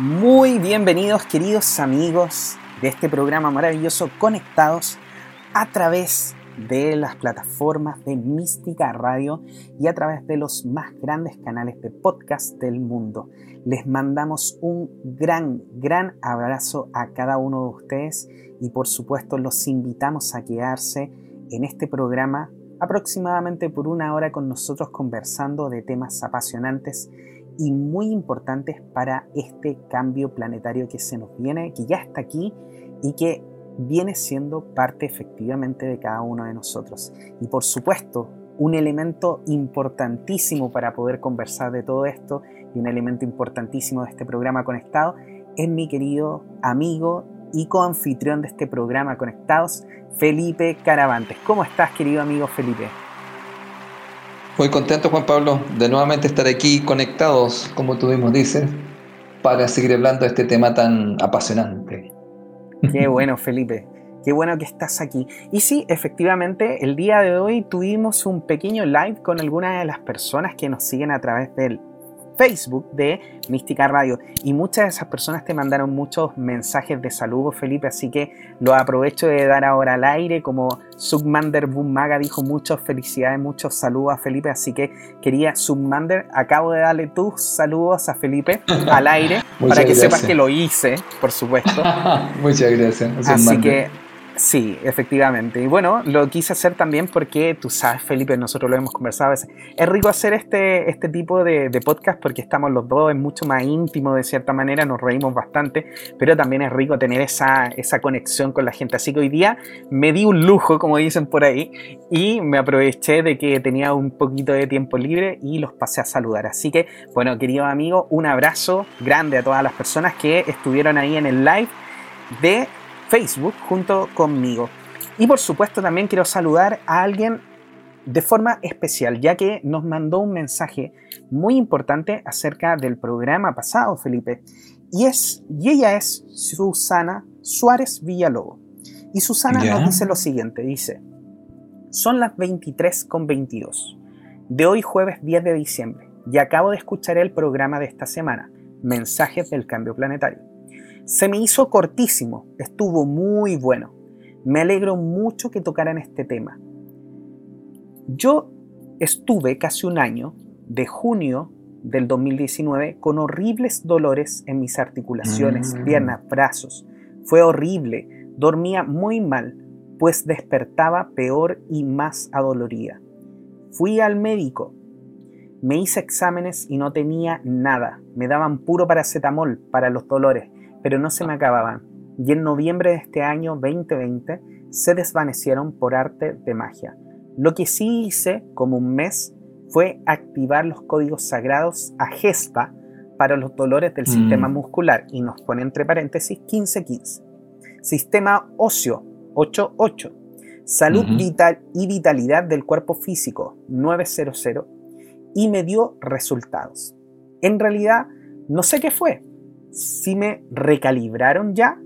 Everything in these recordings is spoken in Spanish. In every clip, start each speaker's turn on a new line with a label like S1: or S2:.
S1: Muy bienvenidos queridos amigos de este programa maravilloso Conectados a través de las plataformas de Mística Radio y a través de los más grandes canales de podcast del mundo. Les mandamos un gran, gran abrazo a cada uno de ustedes y por supuesto los invitamos a quedarse en este programa aproximadamente por una hora con nosotros conversando de temas apasionantes y muy importantes para este cambio planetario que se nos viene, que ya está aquí y que viene siendo parte efectivamente de cada uno de nosotros. Y por supuesto, un elemento importantísimo para poder conversar de todo esto y un elemento importantísimo de este programa conectado es mi querido amigo y coanfitrión de este programa Conectados, Felipe Caravantes. ¿Cómo estás, querido amigo Felipe?
S2: Muy contento, Juan Pablo, de nuevamente estar aquí conectados, como tú mismo dices, para seguir hablando de este tema tan apasionante.
S1: Qué bueno, Felipe. Qué bueno que estás aquí. Y sí, efectivamente, el día de hoy tuvimos un pequeño live con algunas de las personas que nos siguen a través del Facebook de Mística Radio. Y muchas de esas personas te mandaron muchos mensajes de saludos, Felipe, así que lo aprovecho de dar ahora al aire. Como Submander Maga dijo, muchas felicidades, muchos saludos a Felipe. Así que quería, Submander, acabo de darle tus saludos a Felipe al aire para que sepas que lo hice, por supuesto.
S2: muchas gracias.
S1: Así que Sí, efectivamente. Y bueno, lo quise hacer también porque tú sabes, Felipe, nosotros lo hemos conversado a veces. Es rico hacer este, este tipo de, podcast porque estamos los dos, es mucho más íntimo de cierta manera, nos reímos bastante, pero también es rico tener esa, esa conexión con la gente. Así que hoy día me di un lujo, como dicen por ahí, y me aproveché de que tenía un poquito de tiempo libre y los pasé a saludar. Así que, bueno, querido amigo, un abrazo grande a todas las personas que estuvieron ahí en el live de Facebook junto conmigo. Y por supuesto también quiero saludar a alguien de forma especial, ya que nos mandó un mensaje muy importante acerca del programa pasado, Felipe. Y, es, y ella es Susana Suárez Villalobos. Y Susana nos dice lo siguiente, dice, son las 23 con 22 de hoy jueves 10 de diciembre y acabo de escuchar el programa de esta semana, Mensajes del Cambio Planetario. Se me hizo cortísimo, estuvo muy bueno. Me alegro mucho que tocaran este tema. Yo estuve casi un año, de junio del 2019, con horribles dolores en mis articulaciones, mm. piernas, brazos. Fue horrible, dormía muy mal, pues despertaba peor y más adolorida. Fui al médico, me hice exámenes y no tenía nada. Me daban puro paracetamol para los dolores pero no se me acababan, y en noviembre de este año 2020 se desvanecieron por arte de magia. Lo que sí hice como un mes fue activar los códigos sagrados a gesta para los dolores del sistema mm. muscular y nos pone entre paréntesis 1515. Sistema óseo 88. Salud vital y vitalidad del cuerpo físico 900 y me dio resultados. En realidad no sé qué fue, si me recalibraron ya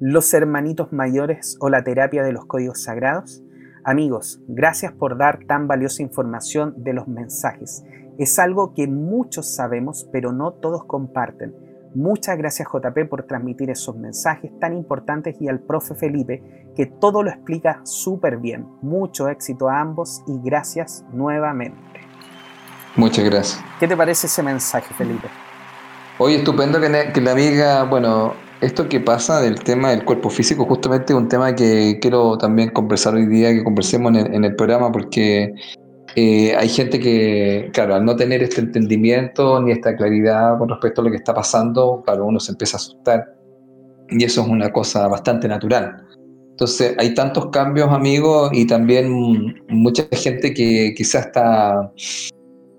S1: los hermanitos mayores o la terapia de los códigos sagrados. Amigos, gracias por dar tan valiosa información de los mensajes. Es algo que muchos sabemos, pero no todos comparten. Muchas gracias JP por transmitir esos mensajes tan importantes y al profe Felipe, que todo lo explica súper bien. Mucho éxito a ambos y gracias nuevamente.
S2: Muchas gracias.
S1: ¿Qué te parece ese mensaje, Felipe?
S2: Oye, estupendo que, la amiga, bueno, esto que pasa del tema del cuerpo físico, justamente es un tema que quiero también conversar hoy día, que conversemos en el, programa, porque eh, hay gente que, claro, al no tener este entendimiento ni esta claridad con respecto a lo que está pasando, claro, uno se empieza a asustar. Y eso es una cosa bastante natural. Entonces, hay tantos cambios, amigos, y también mucha gente que quizás está,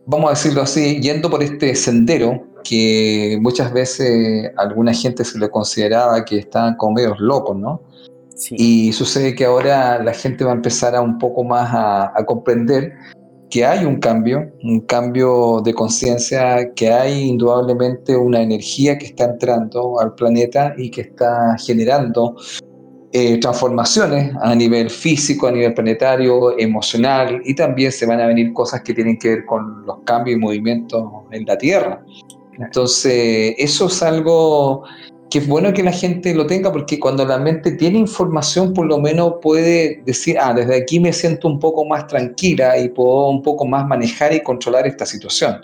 S2: vamos a decirlo así, yendo por este sendero que muchas veces alguna gente se le consideraba que estaban como medios locos, ¿no? Y sucede que ahora la gente va a empezar a un poco más a, comprender que hay un cambio, un cambio de conciencia, que hay indudablemente una energía que está entrando al planeta y que está generando eh, transformaciones a nivel físico, a nivel planetario, emocional, y también se van a venir cosas que tienen que ver con los cambios y movimientos en la Tierra. Entonces, eso es algo que es bueno que la gente lo tenga porque cuando la mente tiene información, por lo menos puede decir, ah, desde aquí me siento un poco más tranquila y puedo un poco más manejar y controlar esta situación.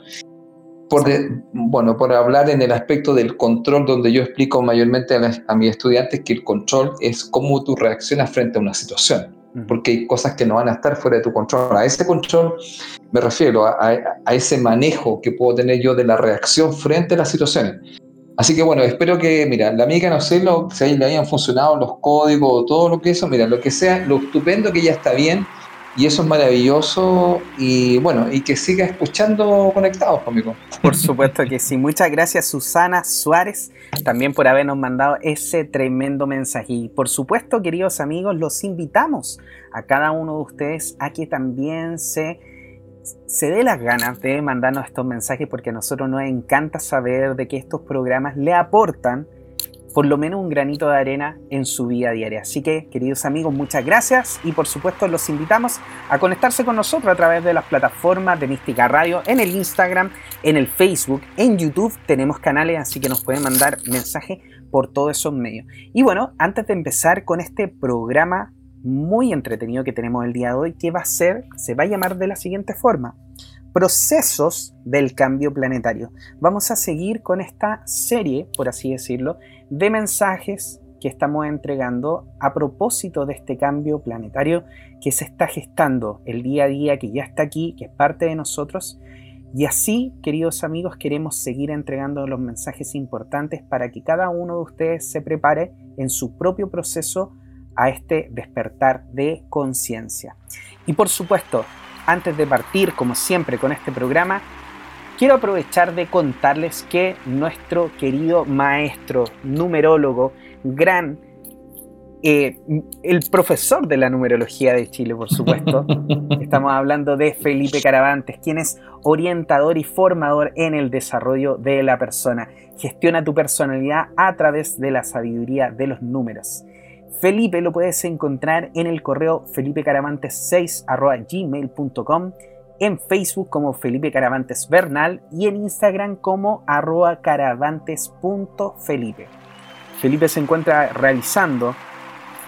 S2: Por bueno, por hablar en el aspecto del control, donde yo explico mayormente a, mis estudiantes que el control es cómo tú reaccionas frente a una situación porque hay cosas que no van a estar fuera de tu control. A ese control me refiero, a, ese manejo que puedo tener yo de la reacción frente a las situaciones. Así que bueno, espero que, mira, la amiga, no sé lo, si ahí le hayan funcionado los códigos, todo lo que eso, mira, lo que sea, lo estupendo que ya está bien, y eso es maravilloso y bueno, y que siga escuchando conectados conmigo.
S1: Por supuesto que sí. Muchas gracias Susana Suárez también por habernos mandado ese tremendo mensaje. Y por supuesto, queridos amigos, los invitamos a cada uno de ustedes a que también se se dé las ganas de mandarnos estos mensajes porque a nosotros nos encanta saber de que estos programas le aportan por lo menos un granito de arena en su vida diaria. Así que, queridos amigos, muchas gracias y por supuesto los invitamos a conectarse con nosotros a través de las plataformas de Mística Radio, en el Instagram, en el Facebook, en YouTube tenemos canales, así que nos pueden mandar mensajes por todos esos medios. Y bueno, antes de empezar con este programa muy entretenido que tenemos el día de hoy, que va a ser, se va a llamar de la siguiente forma, procesos del cambio planetario. Vamos a seguir con esta serie, por así decirlo, de mensajes que estamos entregando a propósito de este cambio planetario que se está gestando el día a día, que ya está aquí, que es parte de nosotros. Y así, queridos amigos, queremos seguir entregando los mensajes importantes para que cada uno de ustedes se prepare en su propio proceso a este despertar de conciencia. Y por supuesto, antes de partir, como siempre, con este programa, quiero aprovechar de contarles que nuestro querido maestro, numerólogo, gran, eh, el profesor de la numerología de Chile, por supuesto, estamos hablando de Felipe Caravantes, quien es orientador y formador en el desarrollo de la persona. Gestiona tu personalidad a través de la sabiduría de los números. Felipe lo puedes encontrar en el correo felipecaravantes6.gmail.com, en Facebook como Felipe Caravantes Bernal y en Instagram como arroba caravantes.felipe. Felipe se encuentra realizando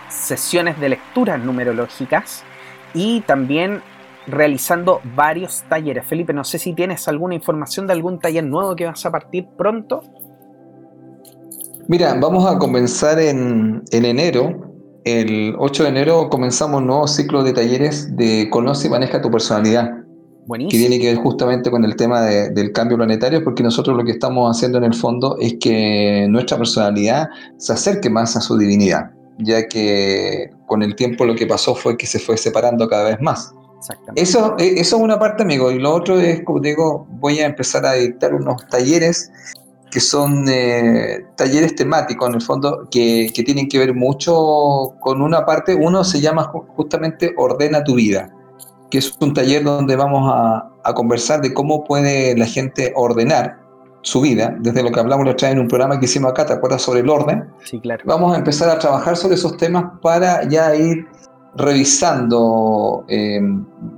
S1: sesiones de lecturas numerológicas y también realizando varios talleres. Felipe, no sé si tienes alguna información de algún taller nuevo que vas a partir pronto.
S2: Mira, vamos a comenzar en, enero. El 8 de enero comenzamos un nuevo ciclo de talleres de Conoce y maneja tu personalidad. Buenísimo. Que tiene que ver justamente con el tema del cambio planetario, porque nosotros lo que estamos haciendo en el fondo es que nuestra personalidad se acerque más a su divinidad, ya que con el tiempo lo que pasó fue que se fue separando cada vez más. Eso, eh, eso es una parte, amigo. Y lo otro es, como digo, voy a empezar a dictar unos talleres que son eh, talleres temáticos en el fondo que, tienen que ver mucho con una parte, uno se llama justamente Ordena tu vida, que es un taller donde vamos a, conversar de cómo puede la gente ordenar su vida, desde lo que hablamos la otra vez en un programa que hicimos acá, ¿te acuerdas sobre el orden?
S1: Sí, claro.
S2: Vamos a empezar a trabajar sobre esos temas para ya ir revisando, eh,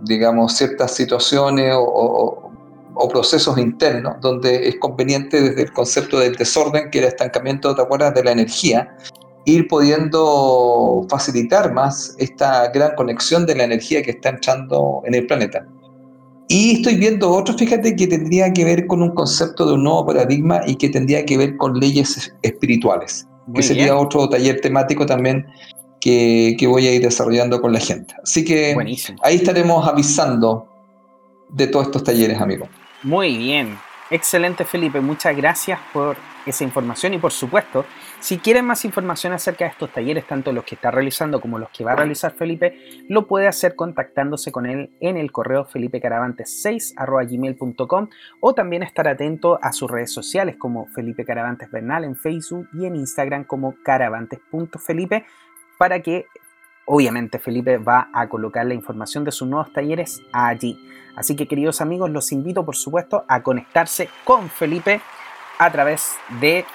S2: digamos, ciertas situaciones o, o procesos internos, donde es conveniente desde el concepto del desorden, que era estancamiento, ¿te acuerdas?, de la energía, ir pudiendo facilitar más esta gran conexión de la energía que está entrando en el planeta. Y estoy viendo otro, fíjate, que tendría que ver con un concepto de un nuevo paradigma y que tendría que ver con leyes espirituales, que sería otro taller temático también que, que, voy a ir desarrollando con la gente. Así que ahí estaremos avisando de todos estos talleres, amigos.
S1: Muy bien. Excelente Felipe, muchas gracias por esa información y por supuesto, si quieren más información acerca de estos talleres, tanto los que está realizando como los que va a realizar Felipe, lo puede hacer contactándose con él en el correo felipecaravantes6.gmail.com o también estar atento a sus redes sociales como Felipe Caravantes Bernal en Facebook y en Instagram como caravantes.felipe para que obviamente Felipe va a colocar la información de sus nuevos talleres allí. Así que queridos amigos, los invito por supuesto a conectarse con Felipe a través de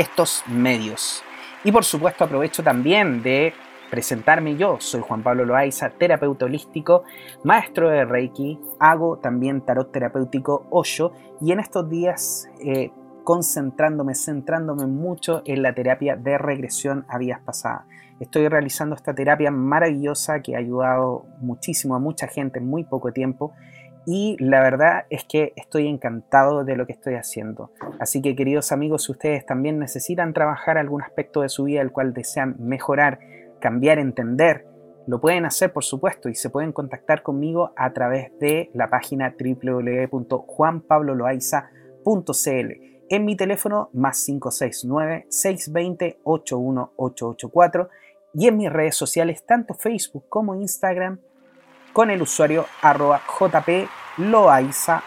S1: estos medios. Y por supuesto aprovecho también de presentarme yo. Soy Juan Pablo Loaiza, terapeuta holístico, maestro de Reiki, hago también tarot terapéutico Osho y en estos días eh, concentrándome, centrándome mucho en la terapia de regresión a vidas pasadas. Estoy realizando esta terapia maravillosa que ha ayudado muchísimo a mucha gente en muy poco tiempo y la verdad es que estoy encantado de lo que estoy haciendo. Así que queridos amigos, si ustedes también necesitan trabajar algún aspecto de su vida el cual desean mejorar, cambiar, entender, lo pueden hacer por supuesto y se pueden contactar conmigo a través de la página www.juanpabloloaiza.cl en mi teléfono más 569 620 81884 y en mis redes sociales tanto Facebook como Instagram con el usuario arroba jploaizao.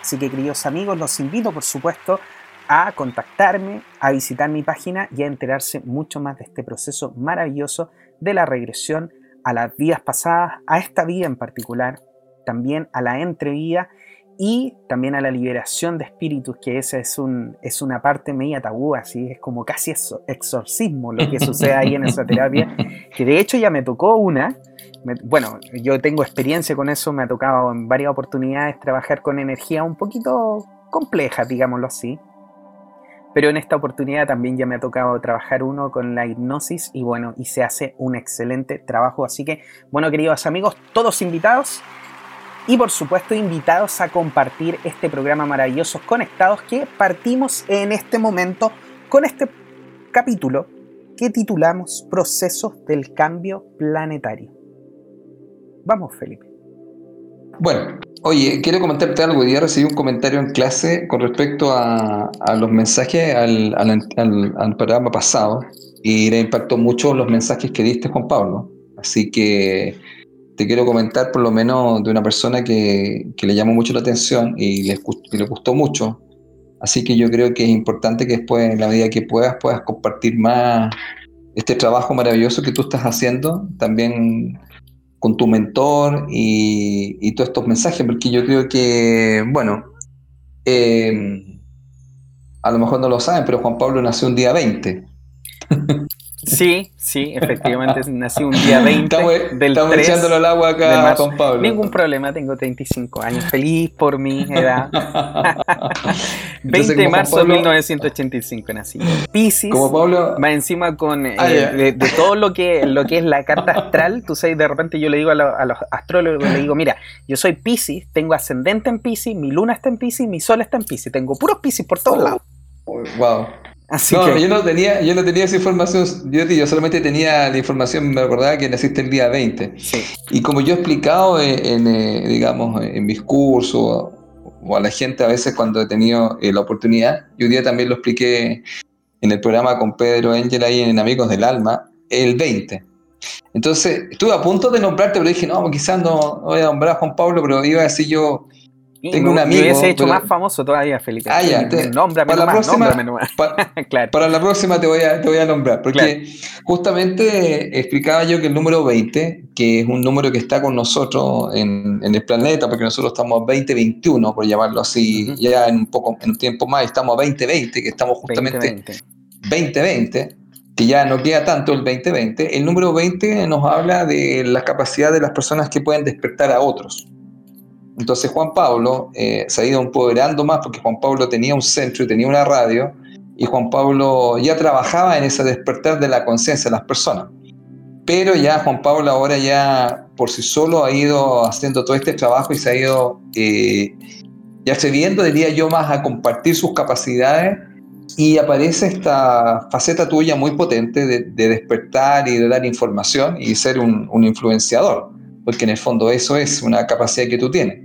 S1: Así que queridos amigos, los invito por supuesto a contactarme, a visitar mi página y a enterarse mucho más de este proceso maravilloso de la regresión a las vidas pasadas, a esta vida en particular, también a la entrevida y también a la liberación de espíritus, que esa es, un, es una parte media tabú, así es como casi exorcismo lo que sucede ahí en esa terapia, que de hecho ya me tocó una, bueno, yo tengo experiencia con eso, me ha tocado en varias oportunidades trabajar con energía un poquito compleja, digámoslo así, pero en esta oportunidad también ya me ha tocado trabajar uno con la hipnosis y bueno, y se hace un excelente trabajo, así que bueno, queridos amigos, todos invitados y por supuesto invitados a compartir este programa maravilloso Conectados que partimos en este momento con este capítulo que titulamos Procesos del Cambio Planetario. Vamos, Felipe.
S2: Bueno, oye, quiero comentarte algo. Hoy recibí un comentario en clase con respecto a, los mensajes al, al, programa pasado y le impactó mucho los mensajes que diste, Juan Pablo. Así que te quiero comentar por lo menos de una persona que, le llamó mucho la atención y le, le, gustó mucho. Así que yo creo que es importante que después, en la medida que puedas, puedas compartir más este trabajo maravilloso que tú estás haciendo, también con tu mentor y, todos estos mensajes, porque yo creo que, bueno, eh, a lo mejor no lo saben, pero Juan Pablo nació un día 20.
S1: Sí, sí, efectivamente nací un día 20 del
S2: estamos
S1: 3
S2: echándolo al agua acá a Juan Pablo.
S1: Ningún problema, tengo 35 años, feliz por mi edad. 20 de marzo de 1985 nací. Pisces,
S2: como Pablo,
S1: va encima con eh, ah, de, todo lo que, lo que es la carta astral, tú sabes, de repente yo le digo a, los astrólogos, le digo, mira, yo soy Pisces, tengo ascendente en Pisces, mi luna está en Pisces, mi sol está en Pisces, tengo puros Pisces por todos lados.
S2: Wow no, yo no tenía, yo no tenía esa información, yo, yo, solamente tenía la información, me acordaba que naciste el día 20. Y como yo he explicado en, eh, digamos, en mis cursos o a la gente a veces cuando he tenido eh, la oportunidad, y un día también lo expliqué en el programa con Pedro Ángel ahí en Amigos del Alma, el 20. Entonces, estuve a punto de nombrarte, pero dije, no, quizás no voy a nombrar a Juan Pablo, pero iba a decir yo tengo un amigo.
S1: hubiese hecho más famoso todavía, Felipe.
S2: Ah, ya.
S1: nómbrame para, la próxima,
S2: claro. para la próxima te voy a, te voy a nombrar. Porque justamente explicaba yo que el número 20, que es un número que está con nosotros en, en el planeta, porque nosotros estamos a 2021, por llamarlo así, ya en un poco en un tiempo más, estamos a 2020, que estamos justamente 2020 que ya no queda tanto el 2020, el número 20 nos habla de la capacidad de las personas que pueden despertar a otros. Entonces Juan Pablo eh, se ha ido empoderando más porque Juan Pablo tenía un centro y tenía una radio y Juan Pablo ya trabajaba en ese despertar de la conciencia de las personas. Pero ya Juan Pablo ahora ya por sí solo ha ido haciendo todo este trabajo y se ha ido eh, ya cediendo, diría yo, más a compartir sus capacidades y aparece esta faceta tuya muy potente de, despertar y de dar información y ser un, un influenciador, porque en el fondo eso es una capacidad que tú tienes.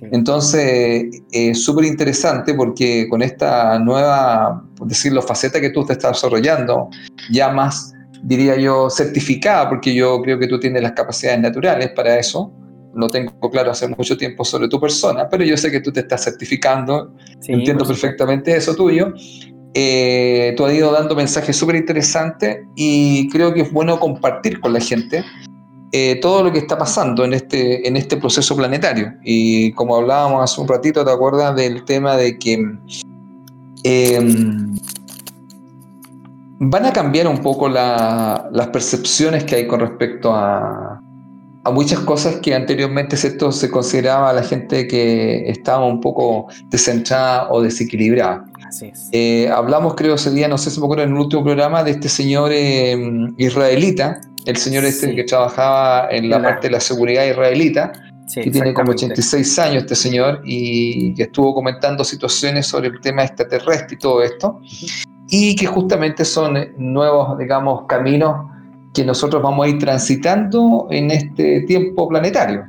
S2: Entonces, es súper interesante porque con esta nueva, por decirlo, faceta que tú te estás desarrollando, ya más, diría yo, certificada, porque yo creo que tú tienes las capacidades naturales para eso. No tengo claro hace mucho tiempo sobre tu persona, pero yo sé que tú te estás certificando, entiendo perfectamente eso tuyo. Eh, tú has ido dando mensajes súper interesantes y creo que es bueno compartir con la gente eh, todo lo que está pasando en este, en este proceso planetario. Y como hablábamos hace un ratito, ¿te acuerdas del tema de que em, van a cambiar un poco las percepciones que hay con respecto a, a muchas cosas que anteriormente esto se consideraba a la gente que estaba un poco descentrada o desequilibrada.
S1: Así es.
S2: Eh, hablamos, creo, ese día, no sé si me acuerdo, en el último programa, de este señor eh, israelita, el señor este que trabajaba en la, parte de la seguridad israelita, que tiene como 86 años este señor y que estuvo comentando situaciones sobre el tema extraterrestre y todo esto, y que justamente son nuevos, digamos, caminos que nosotros vamos a ir transitando en este tiempo planetario.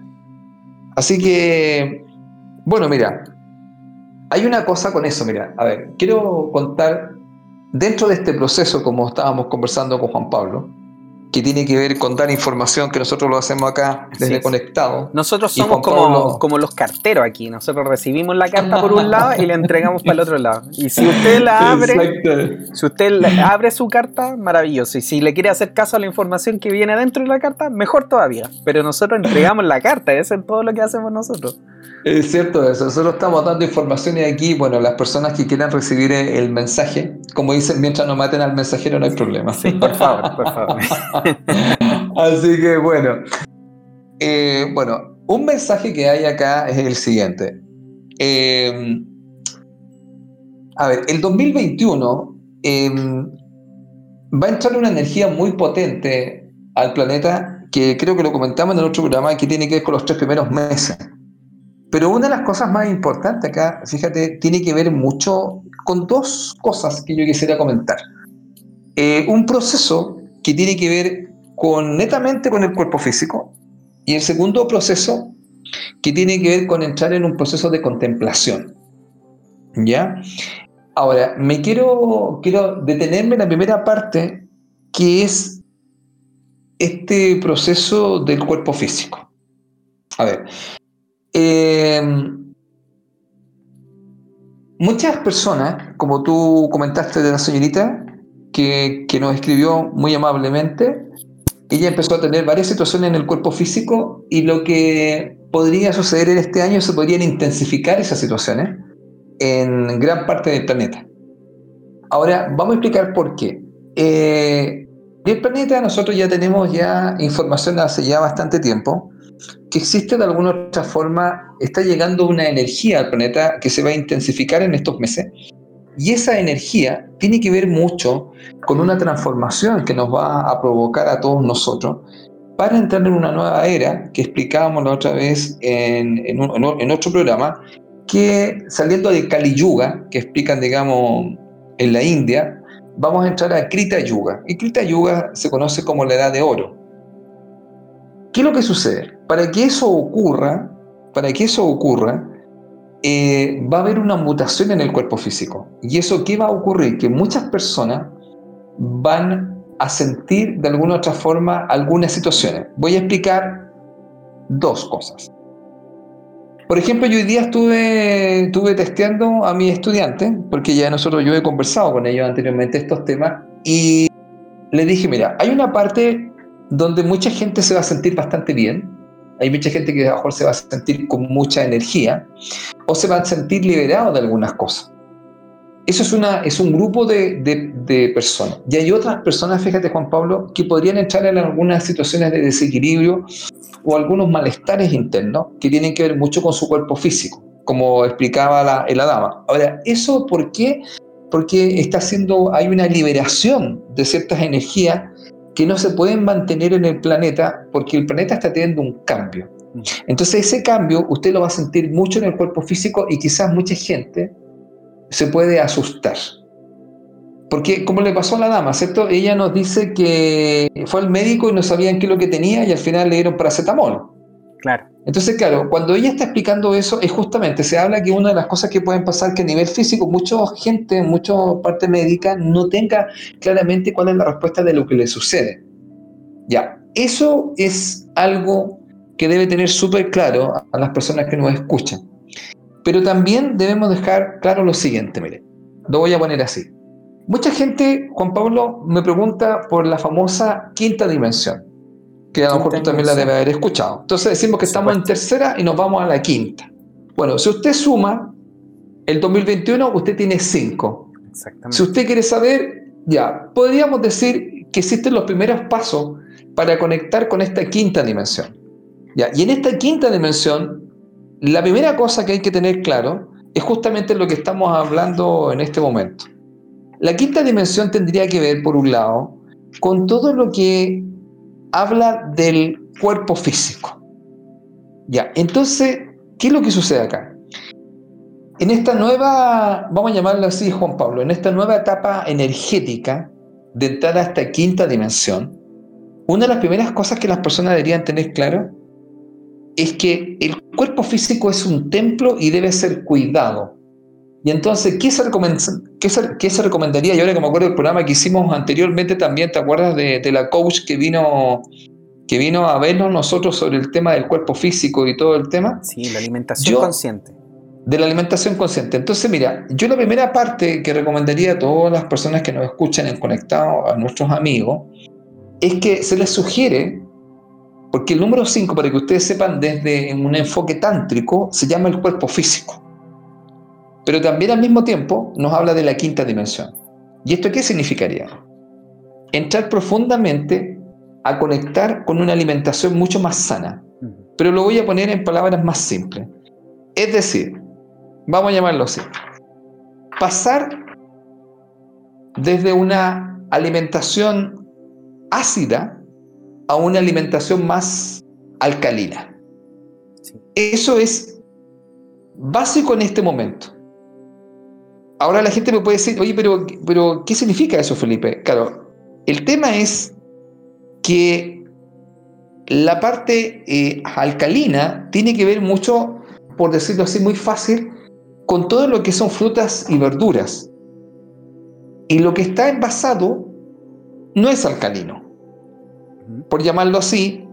S2: Así que, bueno, mira, hay una cosa con eso, mira, a ver, quiero contar, dentro de este proceso, como estábamos conversando con Juan Pablo, que tiene que ver con dar información, que nosotros lo hacemos acá desde Conectado.
S1: Nosotros somos como, como los carteros aquí, nosotros recibimos la carta por un lado y la entregamos para el otro lado. Y si usted la abre, si usted abre su carta, maravilloso. Y si le quiere hacer caso a la información que viene dentro de la carta, mejor todavía. Pero nosotros entregamos la carta, eso es todo lo que hacemos nosotros.
S2: Es cierto eso, nosotros estamos dando información y aquí, bueno, las personas que quieran recibir el mensaje, como dicen, mientras no maten al mensajero no hay problema.
S1: Sí, por favor, por favor.
S2: Así que bueno, eh, bueno, un mensaje que hay acá es el siguiente. Em, a ver, el 2021 em, va a entrar una energía muy potente al planeta que creo que lo comentamos en el otro programa que tiene que ver con los tres primeros meses. Pero una de las cosas más importantes acá, fíjate, tiene que ver mucho con dos cosas que yo quisiera comentar. Eh, un proceso que tiene que ver con netamente con el cuerpo físico y el segundo proceso que tiene que ver con entrar en un proceso de contemplación. ¿Ya? Ahora, me quiero, quiero detenerme en la primera parte, que es este proceso del cuerpo físico. A ver, Em, muchas personas, como tú comentaste de la señorita, que, que, nos escribió muy amablemente, ella empezó a tener varias situaciones en el cuerpo físico y lo que podría suceder en este año se podrían intensificar esas situaciones en gran parte del planeta. Ahora, vamos a explicar por qué. Eh, el planeta nosotros ya tenemos ya información hace ya bastante tiempo que existe de alguna otra forma, está llegando una energía al planeta que se va a intensificar en estos meses. Y esa energía tiene que ver mucho con una transformación que nos va a provocar a todos nosotros para entrar en una nueva era que explicábamos la otra vez en, en, otro programa, que saliendo de Kali Yuga, que explican, digamos, en la India, vamos a entrar a Krita Yuga. Y Krita Yuga se conoce como la edad de oro. ¿Qué es lo que sucede? Para que eso ocurra, para que eso ocurra, eh, va a haber una mutación en el cuerpo físico. ¿Y eso qué va a ocurrir? Que muchas personas van a sentir de alguna otra forma algunas situaciones. Voy a explicar dos cosas. Por ejemplo, yo hoy día estuve, estuve testeando a mis estudiantes, porque ya nosotros yo he conversado con ellos anteriormente estos temas, y les dije, mira, hay una parte donde mucha gente se va a sentir bastante bien. Hay mucha gente que a lo mejor se va a sentir con mucha energía o se va a sentir liberado de algunas cosas. Eso es, una, es un grupo de, de, personas. Y hay otras personas, fíjate Juan Pablo, que podrían entrar en algunas situaciones de desequilibrio o algunos malestares internos que tienen que ver mucho con su cuerpo físico, como explicaba la, la dama. Ahora, ¿eso por qué? Porque está haciendo, hay una liberación de ciertas energías que no se pueden mantener en el planeta porque el planeta está teniendo un cambio. Mm. Entonces ese cambio usted lo va a sentir mucho en el cuerpo físico y quizás mucha gente se puede asustar. Porque como le pasó a la dama, ¿cierto? Ella nos dice que fue al médico y no sabían qué es lo que tenía y al final le dieron paracetamol. Entonces, claro, cuando ella está explicando eso, es justamente, se habla que una de las cosas que pueden pasar que a nivel físico, mucha gente, mucha parte médica no tenga claramente cuál es la respuesta de lo que le sucede. Ya, eso es algo que debe tener súper claro a las personas que nos escuchan. Pero también debemos dejar claro lo siguiente, mire, lo voy a poner así. Mucha gente, Juan Pablo, me pregunta por la famosa quinta dimensión que a lo mejor tú también la debe haber escuchado. Entonces decimos que estamos en tercera y nos vamos a la quinta. Bueno, si usted suma el 2021, usted tiene cinco. Exactamente. Si usted quiere saber, ya, podríamos decir que existen los primeros pasos para conectar con esta quinta dimensión. Ya, y en esta quinta dimensión, la primera cosa que hay que tener claro es justamente lo que estamos hablando en este momento. La quinta dimensión tendría que ver, por un lado, con todo lo que habla del cuerpo físico. Ya, entonces, ¿qué es lo que sucede acá? En esta nueva, vamos a llamarlo así, Juan Pablo, en esta nueva etapa energética de entrar a esta quinta dimensión, una de las primeras cosas que las personas deberían tener claro es que el cuerpo físico es un templo y debe ser cuidado. Y entonces, ¿qué se, qué se, recomendaría? Y ahora que me acuerdo del programa que hicimos anteriormente también, ¿te acuerdas de, la coach que vino, que vino a vernos nosotros sobre el tema del cuerpo físico y todo el tema?
S1: Sí, la alimentación consciente.
S2: De la alimentación consciente. Entonces, mira, yo la primera parte que recomendaría a todas las personas que nos escuchan en Conectado, a nuestros amigos, es que se les sugiere porque el número 5, para que ustedes sepan, desde un enfoque tántrico, se llama el cuerpo físico. Pero también al mismo tiempo nos habla de la quinta dimensión. ¿Y esto qué significaría? Entrar profundamente a conectar con una alimentación mucho más sana. Pero lo voy a poner en palabras más simples. Es decir, vamos a llamarlo así. Pasar desde una alimentación ácida a una alimentación más alcalina. Eso es básico en este momento. Ahora la gente me puede decir, oye, pero, pero ¿qué significa eso, Felipe? Claro, el tema es que la parte eh, alcalina tiene que ver mucho, por decirlo así, muy fácil, con todo lo que son frutas y verduras. Y lo que está envasado no es alcalino por llamarlo así,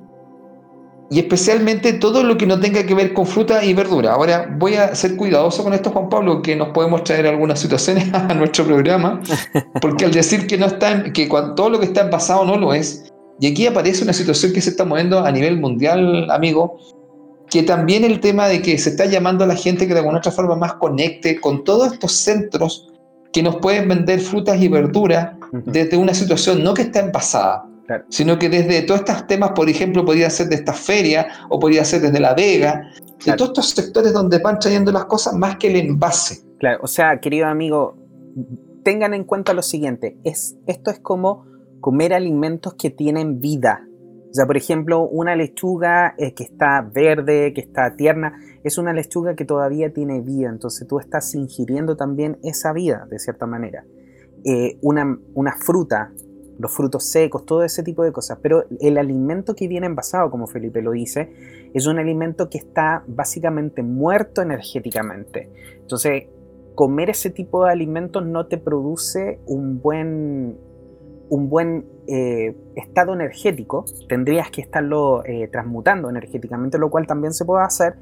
S2: y especialmente todo lo que no tenga que ver con fruta y verdura. Ahora voy a ser cuidadoso con esto, Juan Pablo, que nos podemos traer algunas situaciones a nuestro programa, porque al decir que no está, que todo lo que está envasado no lo es, y aquí aparece una situación que se está moviendo a nivel mundial, amigo, que también el tema de que se está llamando a la gente que de alguna otra forma más conecte con todos estos centros que nos pueden vender frutas y verduras desde una situación no que está envasada, Sino que desde todos estos temas, por ejemplo, podría ser de esta feria o podría ser desde La Vega, de todos estos sectores donde van trayendo las cosas más que el envase.
S1: Claro, o sea, querido amigo, tengan en cuenta lo siguiente, es, esto es como comer alimentos que tienen vida. O sea, por ejemplo, una lechuga eh, que está verde, que está tierna, es una lechuga que todavía tiene vida, entonces tú estás ingiriendo también esa vida, de cierta manera. Eh, una, una fruta los frutos secos, todo ese tipo de cosas. Pero el alimento que viene envasado, como Felipe lo dice, es un alimento que está básicamente muerto energéticamente. Entonces, comer ese tipo de alimentos no te produce un buen, un buen eh, estado energético. Tendrías que estarlo eh, transmutando energéticamente, lo cual también se puede hacer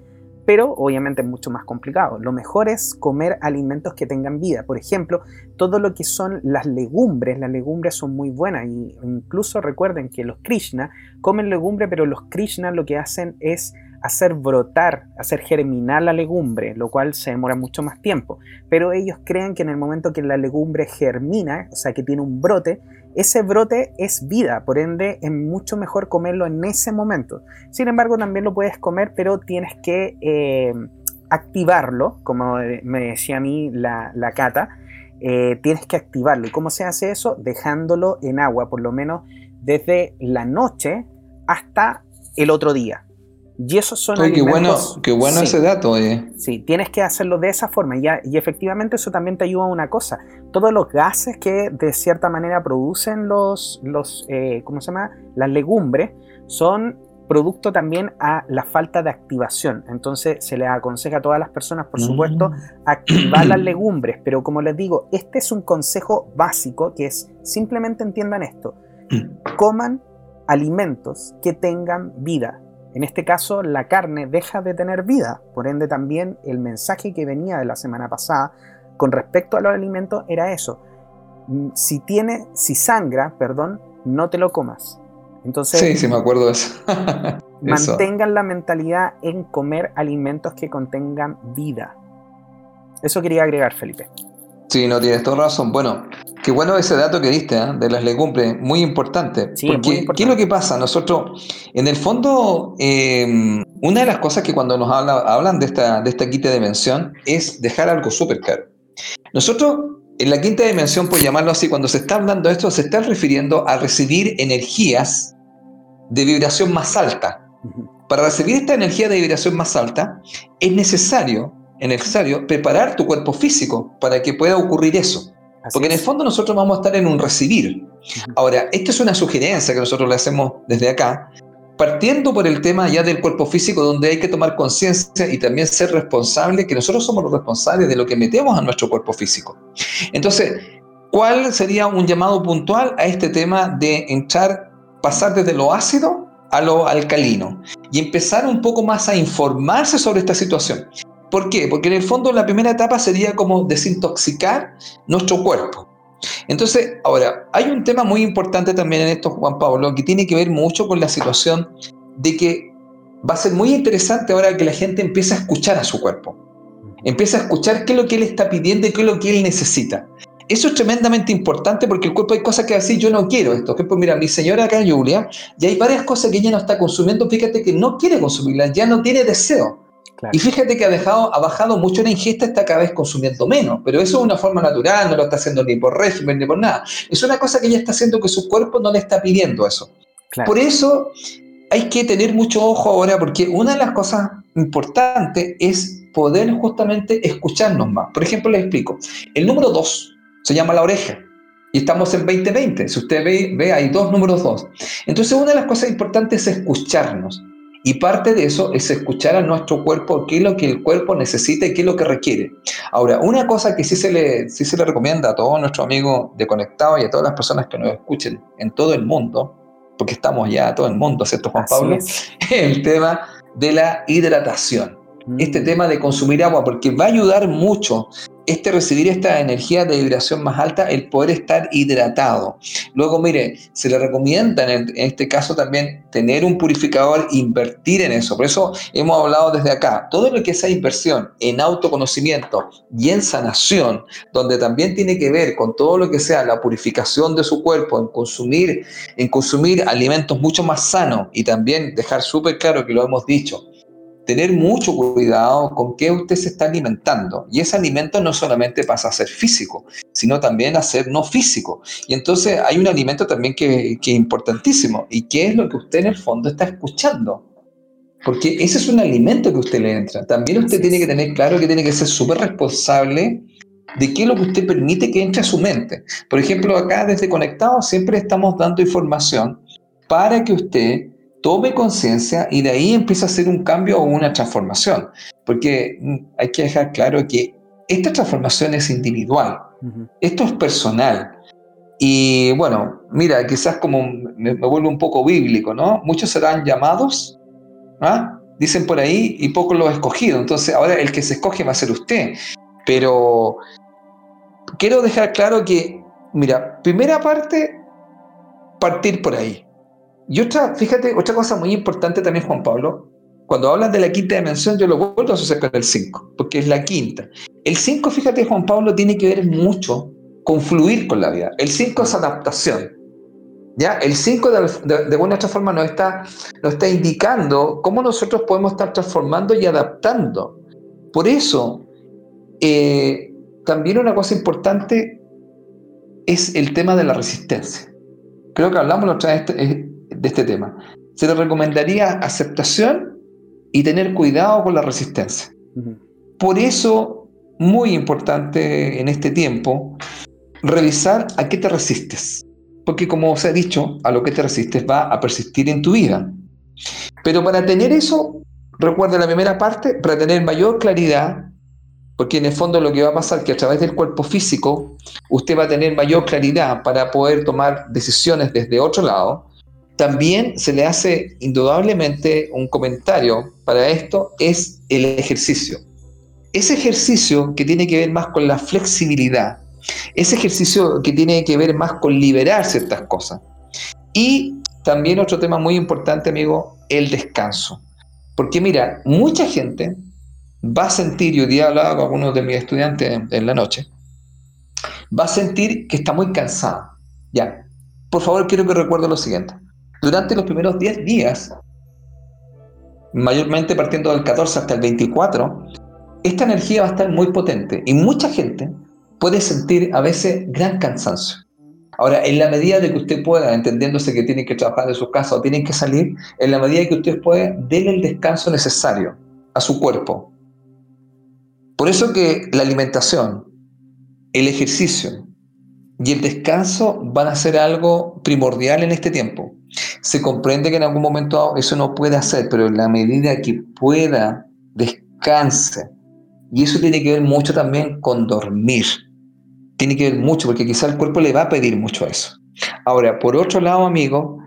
S1: pero obviamente mucho más complicado. Lo mejor es comer alimentos que tengan vida. Por ejemplo, todo lo que son las legumbres, las legumbres son muy buenas y incluso recuerden que los Krishna comen legumbre, pero los Krishna lo que hacen es hacer brotar, hacer germinar la legumbre, lo cual se demora mucho más tiempo. Pero ellos creen que en el momento que la legumbre germina, o sea, que tiene un brote, ese brote es vida, por ende es mucho mejor comerlo en ese momento. Sin embargo, también lo puedes comer, pero tienes que eh, activarlo, como me decía a mí la, cata, eh, tienes que activarlo. ¿Y cómo se hace eso? Dejándolo en agua, por lo menos desde la noche hasta el otro día. Y esos son
S2: Qué bueno, qué bueno ese dato. Eh.
S1: Sí, tienes que hacerlo de esa forma. Y, y efectivamente eso también te ayuda a una cosa. Todos los gases que de cierta manera producen los, los eh, ¿cómo se llama? Las legumbres son producto también a la falta de activación. Entonces se les aconseja a todas las personas, por supuesto, mm. activar las legumbres. Pero como les digo, este es un consejo básico que es simplemente entiendan esto. Mm. Coman alimentos que tengan vida en este caso, la carne deja de tener vida, por ende también el mensaje que venía de la semana pasada con respecto a los alimentos era eso. Mm, si tiene, si sangra, perdón, no te lo comas. Entonces,
S2: sí, sí me acuerdo de eso.
S1: mantengan la mentalidad en comer alimentos que contengan vida. Eso quería agregar, Felipe.
S2: Sí, no tienes toda razón. Bueno, Qué bueno ese dato que diste ¿eh? de las legumbres, muy importante. porque, ¿qué es lo que pasa? Nosotros, en el fondo, em, una de las cosas que cuando nos hablan de esta, de esta quinta dimensión es dejar algo súper claro. Nosotros, en la quinta dimensión, por llamarlo así, cuando se está hablando de esto, se está refiriendo a recibir energías de vibración más alta. Para recibir esta energía de vibración más alta, es necesario, es necesario preparar tu cuerpo físico para que pueda ocurrir eso. Porque en el fondo nosotros vamos a estar en un recibir. Ahora, esta es una sugerencia que nosotros le hacemos desde acá, partiendo por el tema ya del cuerpo físico, donde hay que tomar conciencia y también ser responsable, que nosotros somos los responsables de lo que metemos a nuestro cuerpo físico. Entonces, ¿cuál sería un llamado puntual a este tema de entrar, pasar desde lo ácido a lo alcalino y empezar un poco más a informarse sobre esta situación? ¿Por qué? Porque en el fondo la primera etapa sería como desintoxicar nuestro cuerpo. Entonces, ahora, hay un tema muy importante también en esto, Juan Pablo, que tiene que ver mucho con la situación de que va a ser muy interesante ahora que la gente empiece a escuchar a su cuerpo. Empieza a escuchar qué es lo que él está pidiendo y qué es lo que él necesita. Eso es tremendamente importante porque el cuerpo hay cosas que va a decir, yo no quiero esto. Por ejemplo, mira, mi señora acá, Julia, ya hay varias cosas que ella no está consumiendo, fíjate que no quiere consumirlas, ya no tiene deseo. Y fíjate que ha, dejado, ha bajado mucho la ingesta, está cada vez consumiendo menos, pero eso es una forma natural, no lo está haciendo ni por régimen ni por nada. Es una cosa que ella está haciendo que su cuerpo no le está pidiendo eso. Por eso hay que tener mucho ojo ahora, porque una de las cosas importantes es poder justamente escucharnos más. Por ejemplo, les explico. El número 2 se llama la oreja. Y estamos en 2020. Si usted ve, ve hay dos números dos. Entonces, una de las cosas importantes es escucharnos. Y parte de eso es escuchar a nuestro cuerpo qué es lo que el cuerpo necesita y qué es lo que requiere. Ahora, una cosa que sí se le, sí se le recomienda a todos nuestros amigos de Conectado y a todas las personas que nos escuchen en todo el mundo, porque estamos ya todo el mundo, ¿cierto, Juan Pablo? Es. El tema de la hidratación. Este mm. tema de consumir agua, porque va a ayudar mucho este recibir esta energía de vibración más alta, el poder estar hidratado. Luego, mire, se le recomienda en, este caso también tener un purificador, invertir en eso. Por eso hemos hablado desde acá, todo lo que sea inversión en autoconocimiento y en sanación, donde también tiene que ver con todo lo que sea la purificación de su cuerpo, en consumir, en consumir alimentos mucho más sanos y también dejar súper claro que lo hemos dicho, tener mucho cuidado con qué usted se está alimentando. Y ese alimento no solamente pasa a ser físico, sino también a ser no físico. Y entonces hay un alimento también que, es importantísimo. ¿Y qué es lo que usted en el fondo está escuchando? Porque ese es un alimento que usted le entra. También usted tiene que tener claro que tiene que ser súper responsable de qué es lo que usted permite que entre a su mente. Por ejemplo, acá desde Conectado siempre estamos dando información para que usted tome conciencia y de ahí empieza a hacer un cambio o una transformación. Porque mm, hay que dejar claro que esta transformación es individual, esto es personal. Y bueno, mira, quizás como me, vuelve un poco bíblico, ¿no? Muchos serán llamados, ¿ah? dicen por ahí, y pocos los escogidos. Entonces ahora el que se escoge va a ser usted. Pero quiero dejar claro que, mira, primera parte, partir por ahí. Y otra, fíjate, otra cosa muy importante también, Juan Pablo, cuando hablas de la quinta dimensión, yo lo vuelvo a asociar con el 5, porque es la quinta. El 5, fíjate, Juan Pablo, tiene que ver mucho con fluir con la vida. El 5 es adaptación. ¿Ya? El 5 de, de, buena otra forma nos está, nos está indicando cómo nosotros podemos estar transformando y adaptando. Por eso, eh, también una cosa importante es el tema de la resistencia. Creo que hablamos la otra vez, eh, de este tema. Se le recomendaría aceptación y tener cuidado con la resistencia. Por eso, muy importante en este tiempo, revisar a qué te resistes. Porque como os he dicho, a lo que te resistes va a persistir en tu vida. Pero para tener eso, recuerda la primera parte, para tener mayor claridad, porque en el fondo lo que va a pasar es que a través del cuerpo físico usted va a tener mayor claridad para poder tomar decisiones desde otro lado, también se le hace indudablemente un comentario para esto, es el ejercicio. Ese ejercicio que tiene que ver más con la flexibilidad, ese ejercicio que tiene que ver más con liberar ciertas cosas. Y también otro tema muy importante, amigo, el descanso. Porque mira, mucha gente va a sentir, y hoy día hablaba con algunos de mis estudiantes en la noche, va a sentir que está muy cansado. Ya, por favor quiero que recuerde lo siguiente. Durante los primeros 10 días, mayormente partiendo del 14 hasta el 24, esta energía va a estar muy potente y mucha gente puede sentir a veces gran cansancio. Ahora, en la medida de que usted pueda, entendiéndose que tiene que trabajar de su casa o tienen que salir, en la medida que usted pueda, denle el descanso necesario a su cuerpo. Por eso que la alimentación, el ejercicio y el descanso van a ser algo primordial en este tiempo. Se comprende que en algún momento eso no puede hacer, pero en la medida que pueda, descanse. Y eso tiene que ver mucho también con dormir tiene que ver mucho, porque quizá el cuerpo le va a pedir mucho eso. Ahora, por otro lado, amigo,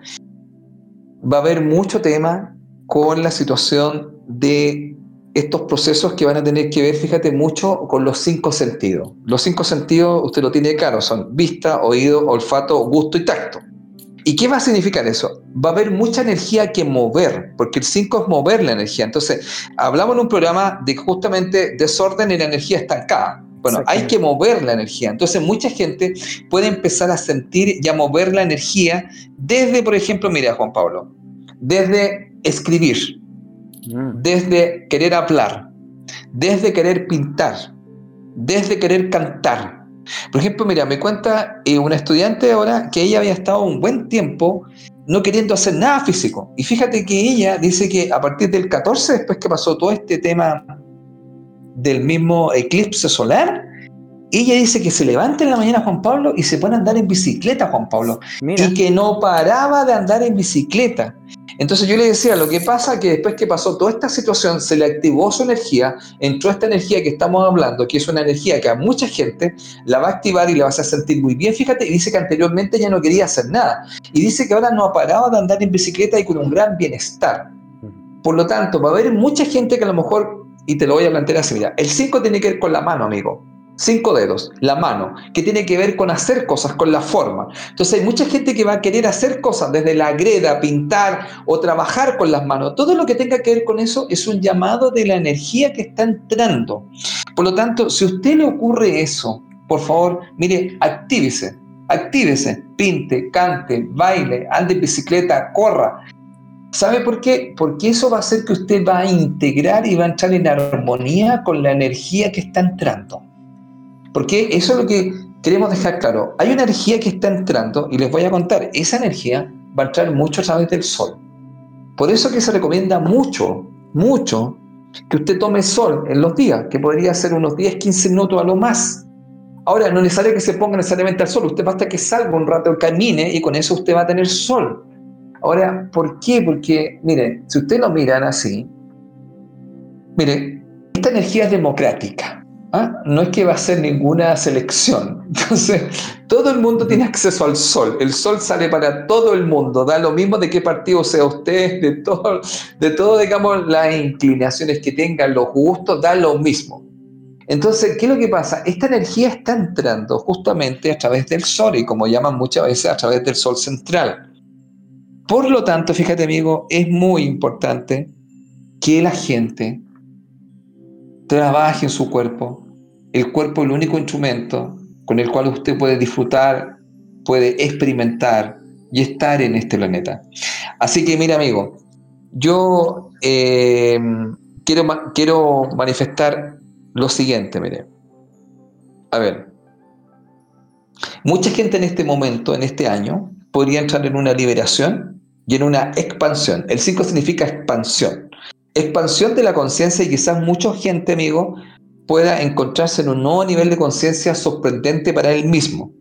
S2: va a haber mucho tema con la situación de estos procesos que van a tener que ver, fíjate, mucho con los cinco sentidos. Los cinco sentidos, usted lo tiene claro, son vista, oído, olfato, gusto y tacto. ¿Y qué va a significar eso? Va a haber mucha energía que mover, porque el cinco es mover la energía. Entonces, hablamos en un programa de justamente desorden y la energía estancada. Bueno, hay que mover la energía. Entonces, mucha gente puede empezar a sentir y a mover la energía desde, por ejemplo, mira, Juan Pablo, desde escribir, mm. desde querer hablar, desde querer pintar, desde querer cantar. Por ejemplo, mira, me cuenta eh, una estudiante ahora que ella había estado un buen tiempo no queriendo hacer nada físico. Y fíjate que ella dice que a partir del 14, después que pasó todo este tema del mismo eclipse solar, ella dice que se levanta en la mañana Juan Pablo y se pone a andar en bicicleta Juan Pablo. Y que no paraba de andar en bicicleta. Entonces yo le decía, lo que pasa que después que pasó toda esta situación, se le activó su energía, entró esta energía que estamos hablando, que es una energía que a mucha gente la va a activar y la va a hacer sentir muy bien. Fíjate, y dice que anteriormente ya no quería hacer nada. Y dice que ahora no ha parado de andar en bicicleta y con un gran bienestar. Por lo tanto, va a haber mucha gente que a lo mejor y te lo voy a plantear así, mira, el 5 tiene que ver con la mano, amigo. Cinco dedos, la mano, que tiene que ver con hacer cosas, con la forma. Entonces hay mucha gente que va a querer hacer cosas, desde la greda, pintar o trabajar con las manos. Todo lo que tenga que ver con eso es un llamado de la energía que está entrando. Por lo tanto, si a usted le ocurre eso, por favor, mire, actívese, actívese, pinte, cante, baile, ande en bicicleta, corra. ¿Sabe por qué? Porque eso va a hacer que usted va a integrar y va a entrar en armonía con la energía que está entrando. Porque eso es lo que queremos dejar claro. Hay una energía que está entrando y les voy a contar, esa energía va a entrar mucho a través del sol. Por eso que se recomienda mucho, mucho, que usted tome sol en los días, que podría ser unos 10, 15 minutos a lo más. Ahora, no es necesario que se ponga necesariamente al sol, usted basta que salga un rato, camine y con eso usted va a tener sol. Ahora, ¿por qué? Porque, mire, si ustedes lo miran así, mire, esta energía es democrática. ¿Ah? No es que va a ser ninguna selección. Entonces, todo el mundo tiene acceso al sol. El sol sale para todo el mundo. Da lo mismo de qué partido sea usted, de todo, de todo, digamos, las inclinaciones que tengan, los gustos, da lo mismo. Entonces, ¿qué es lo que pasa? Esta energía está entrando justamente a través del sol y como llaman muchas veces a través del sol central. Por lo tanto, fíjate amigo, es muy importante que la gente trabaje en su cuerpo. El cuerpo es el único instrumento con el cual usted puede disfrutar, puede experimentar y estar en este planeta. Así que mira amigo, yo eh, quiero, quiero manifestar lo siguiente, mire. A ver, mucha gente en este momento, en este año, podría entrar en una liberación y en una expansión. El 5 significa expansión. Expansión de la conciencia y quizás mucha gente, amigo, pueda encontrarse en un nuevo nivel de conciencia sorprendente para él mismo.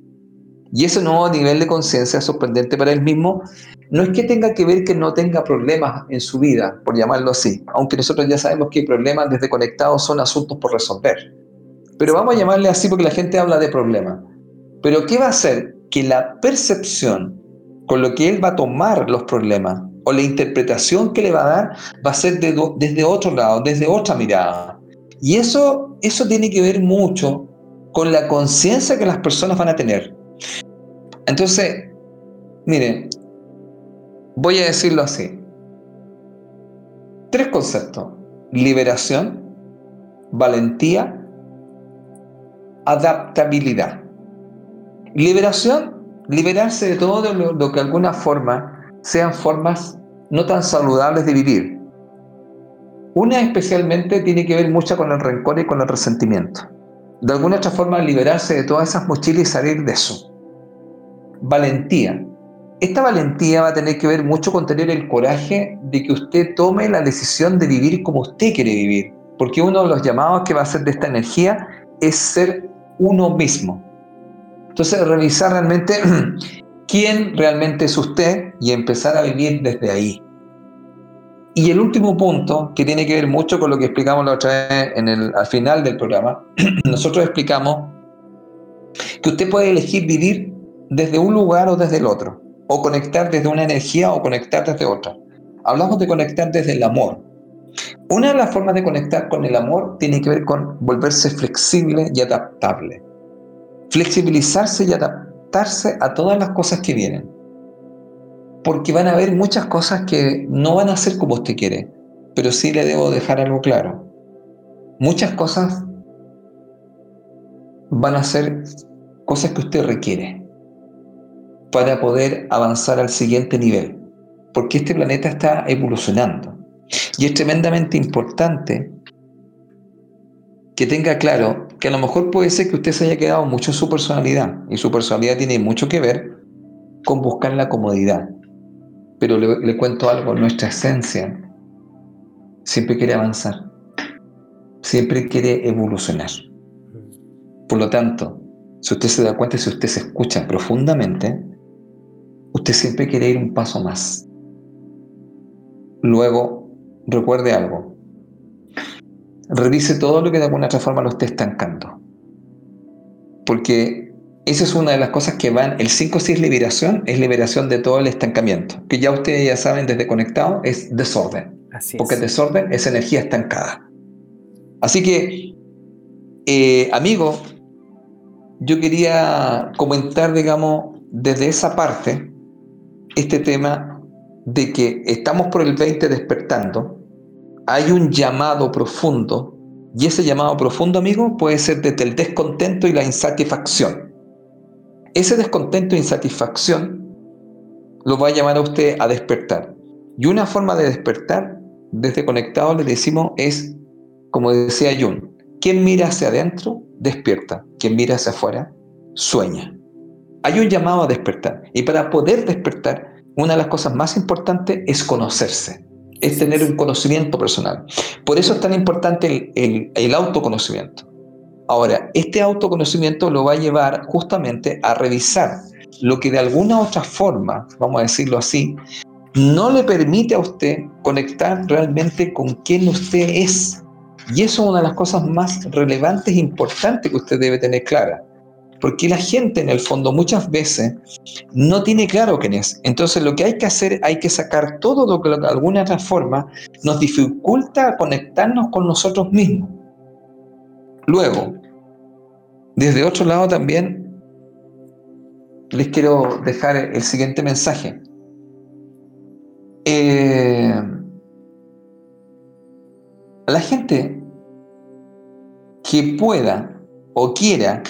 S2: Y ese nuevo nivel de conciencia sorprendente para él mismo no es que tenga que ver que no tenga problemas en su vida, por llamarlo así, aunque nosotros ya sabemos que problemas desde conectados son asuntos por resolver. Pero vamos a llamarle así porque la gente habla de problemas. Pero ¿qué va a hacer? Que la percepción con lo que él va a tomar los problemas o la interpretación que le va a dar va a ser desde otro lado, desde otra mirada. Y eso, eso tiene que ver mucho con la conciencia que las personas van a tener. Entonces, miren, voy a decirlo así. Tres conceptos. Liberación, valentía, adaptabilidad. Liberación, liberarse de todo lo, lo que de alguna forma sean formas no tan saludables de vivir. Una especialmente tiene que ver mucho con el rencor y con el resentimiento. De alguna otra forma liberarse de todas esas mochilas y salir de eso. Valentía. Esta valentía va a tener que ver mucho con tener el coraje de que usted tome la decisión de vivir como usted quiere vivir. Porque uno de los llamados que va a hacer de esta energía es ser uno mismo. Entonces, revisar realmente quién realmente es usted y empezar a vivir desde ahí. Y el último punto, que tiene que ver mucho con lo que explicamos la otra vez en el, al final del programa, nosotros explicamos que usted puede elegir vivir desde un lugar o desde el otro, o conectar desde una energía o conectar desde otra. Hablamos de conectar desde el amor. Una de las formas de conectar con el amor tiene que ver con volverse flexible y adaptable. Flexibilizarse y adaptarse a todas las cosas que vienen porque van a haber muchas cosas que no van a ser como usted quiere, pero sí le debo dejar algo claro. Muchas cosas van a ser cosas que usted requiere para poder avanzar al siguiente nivel, porque este planeta está evolucionando. Y es tremendamente importante que tenga claro que a lo mejor puede ser que usted se haya quedado mucho en su personalidad, y su personalidad tiene mucho que ver con buscar la comodidad. Pero le, cuento algo, nuestra esencia siempre quiere avanzar, siempre quiere evolucionar. Por lo tanto, si usted se da cuenta, si usted se escucha profundamente, usted siempre quiere ir un paso más. Luego, recuerde algo. Revise todo lo que de alguna otra forma lo esté estancando. Porque esa es una de las cosas que van, el 5 si es liberación, es liberación de todo el estancamiento, que ya ustedes ya saben desde conectado, es desorden. porque desorden es energía estancada. Así que, eh, amigo, yo quería comentar, digamos, desde esa parte, este tema de que estamos por el 20 despertando, hay un llamado profundo, y ese llamado profundo, amigo, puede ser desde el descontento y la insatisfacción ese descontento e insatisfacción lo va a llamar a usted a despertar. Y una forma de despertar, desde conectado le decimos, es, como decía Jung, quien mira hacia adentro, despierta. Quien mira hacia afuera, sueña. Hay un llamado a despertar. Y para poder despertar, una de las cosas más importantes es conocerse, es tener un conocimiento personal. Por eso es tan importante el, autoconocimiento. Ahora, este autoconocimiento lo va a llevar justamente a revisar lo que de alguna otra forma, vamos a decirlo así, no le permite a usted conectar realmente con quién usted es. Y eso es una de las cosas más relevantes e importantes que usted debe tener clara. Porque la gente en el fondo muchas veces no tiene claro quién es. Entonces lo que hay que hacer, hay que sacar todo lo que de alguna otra forma nos dificulta conectarnos con nosotros mismos. Luego, desde otro lado también les quiero dejar el siguiente mensaje. Eh, la gente que pueda o quiera,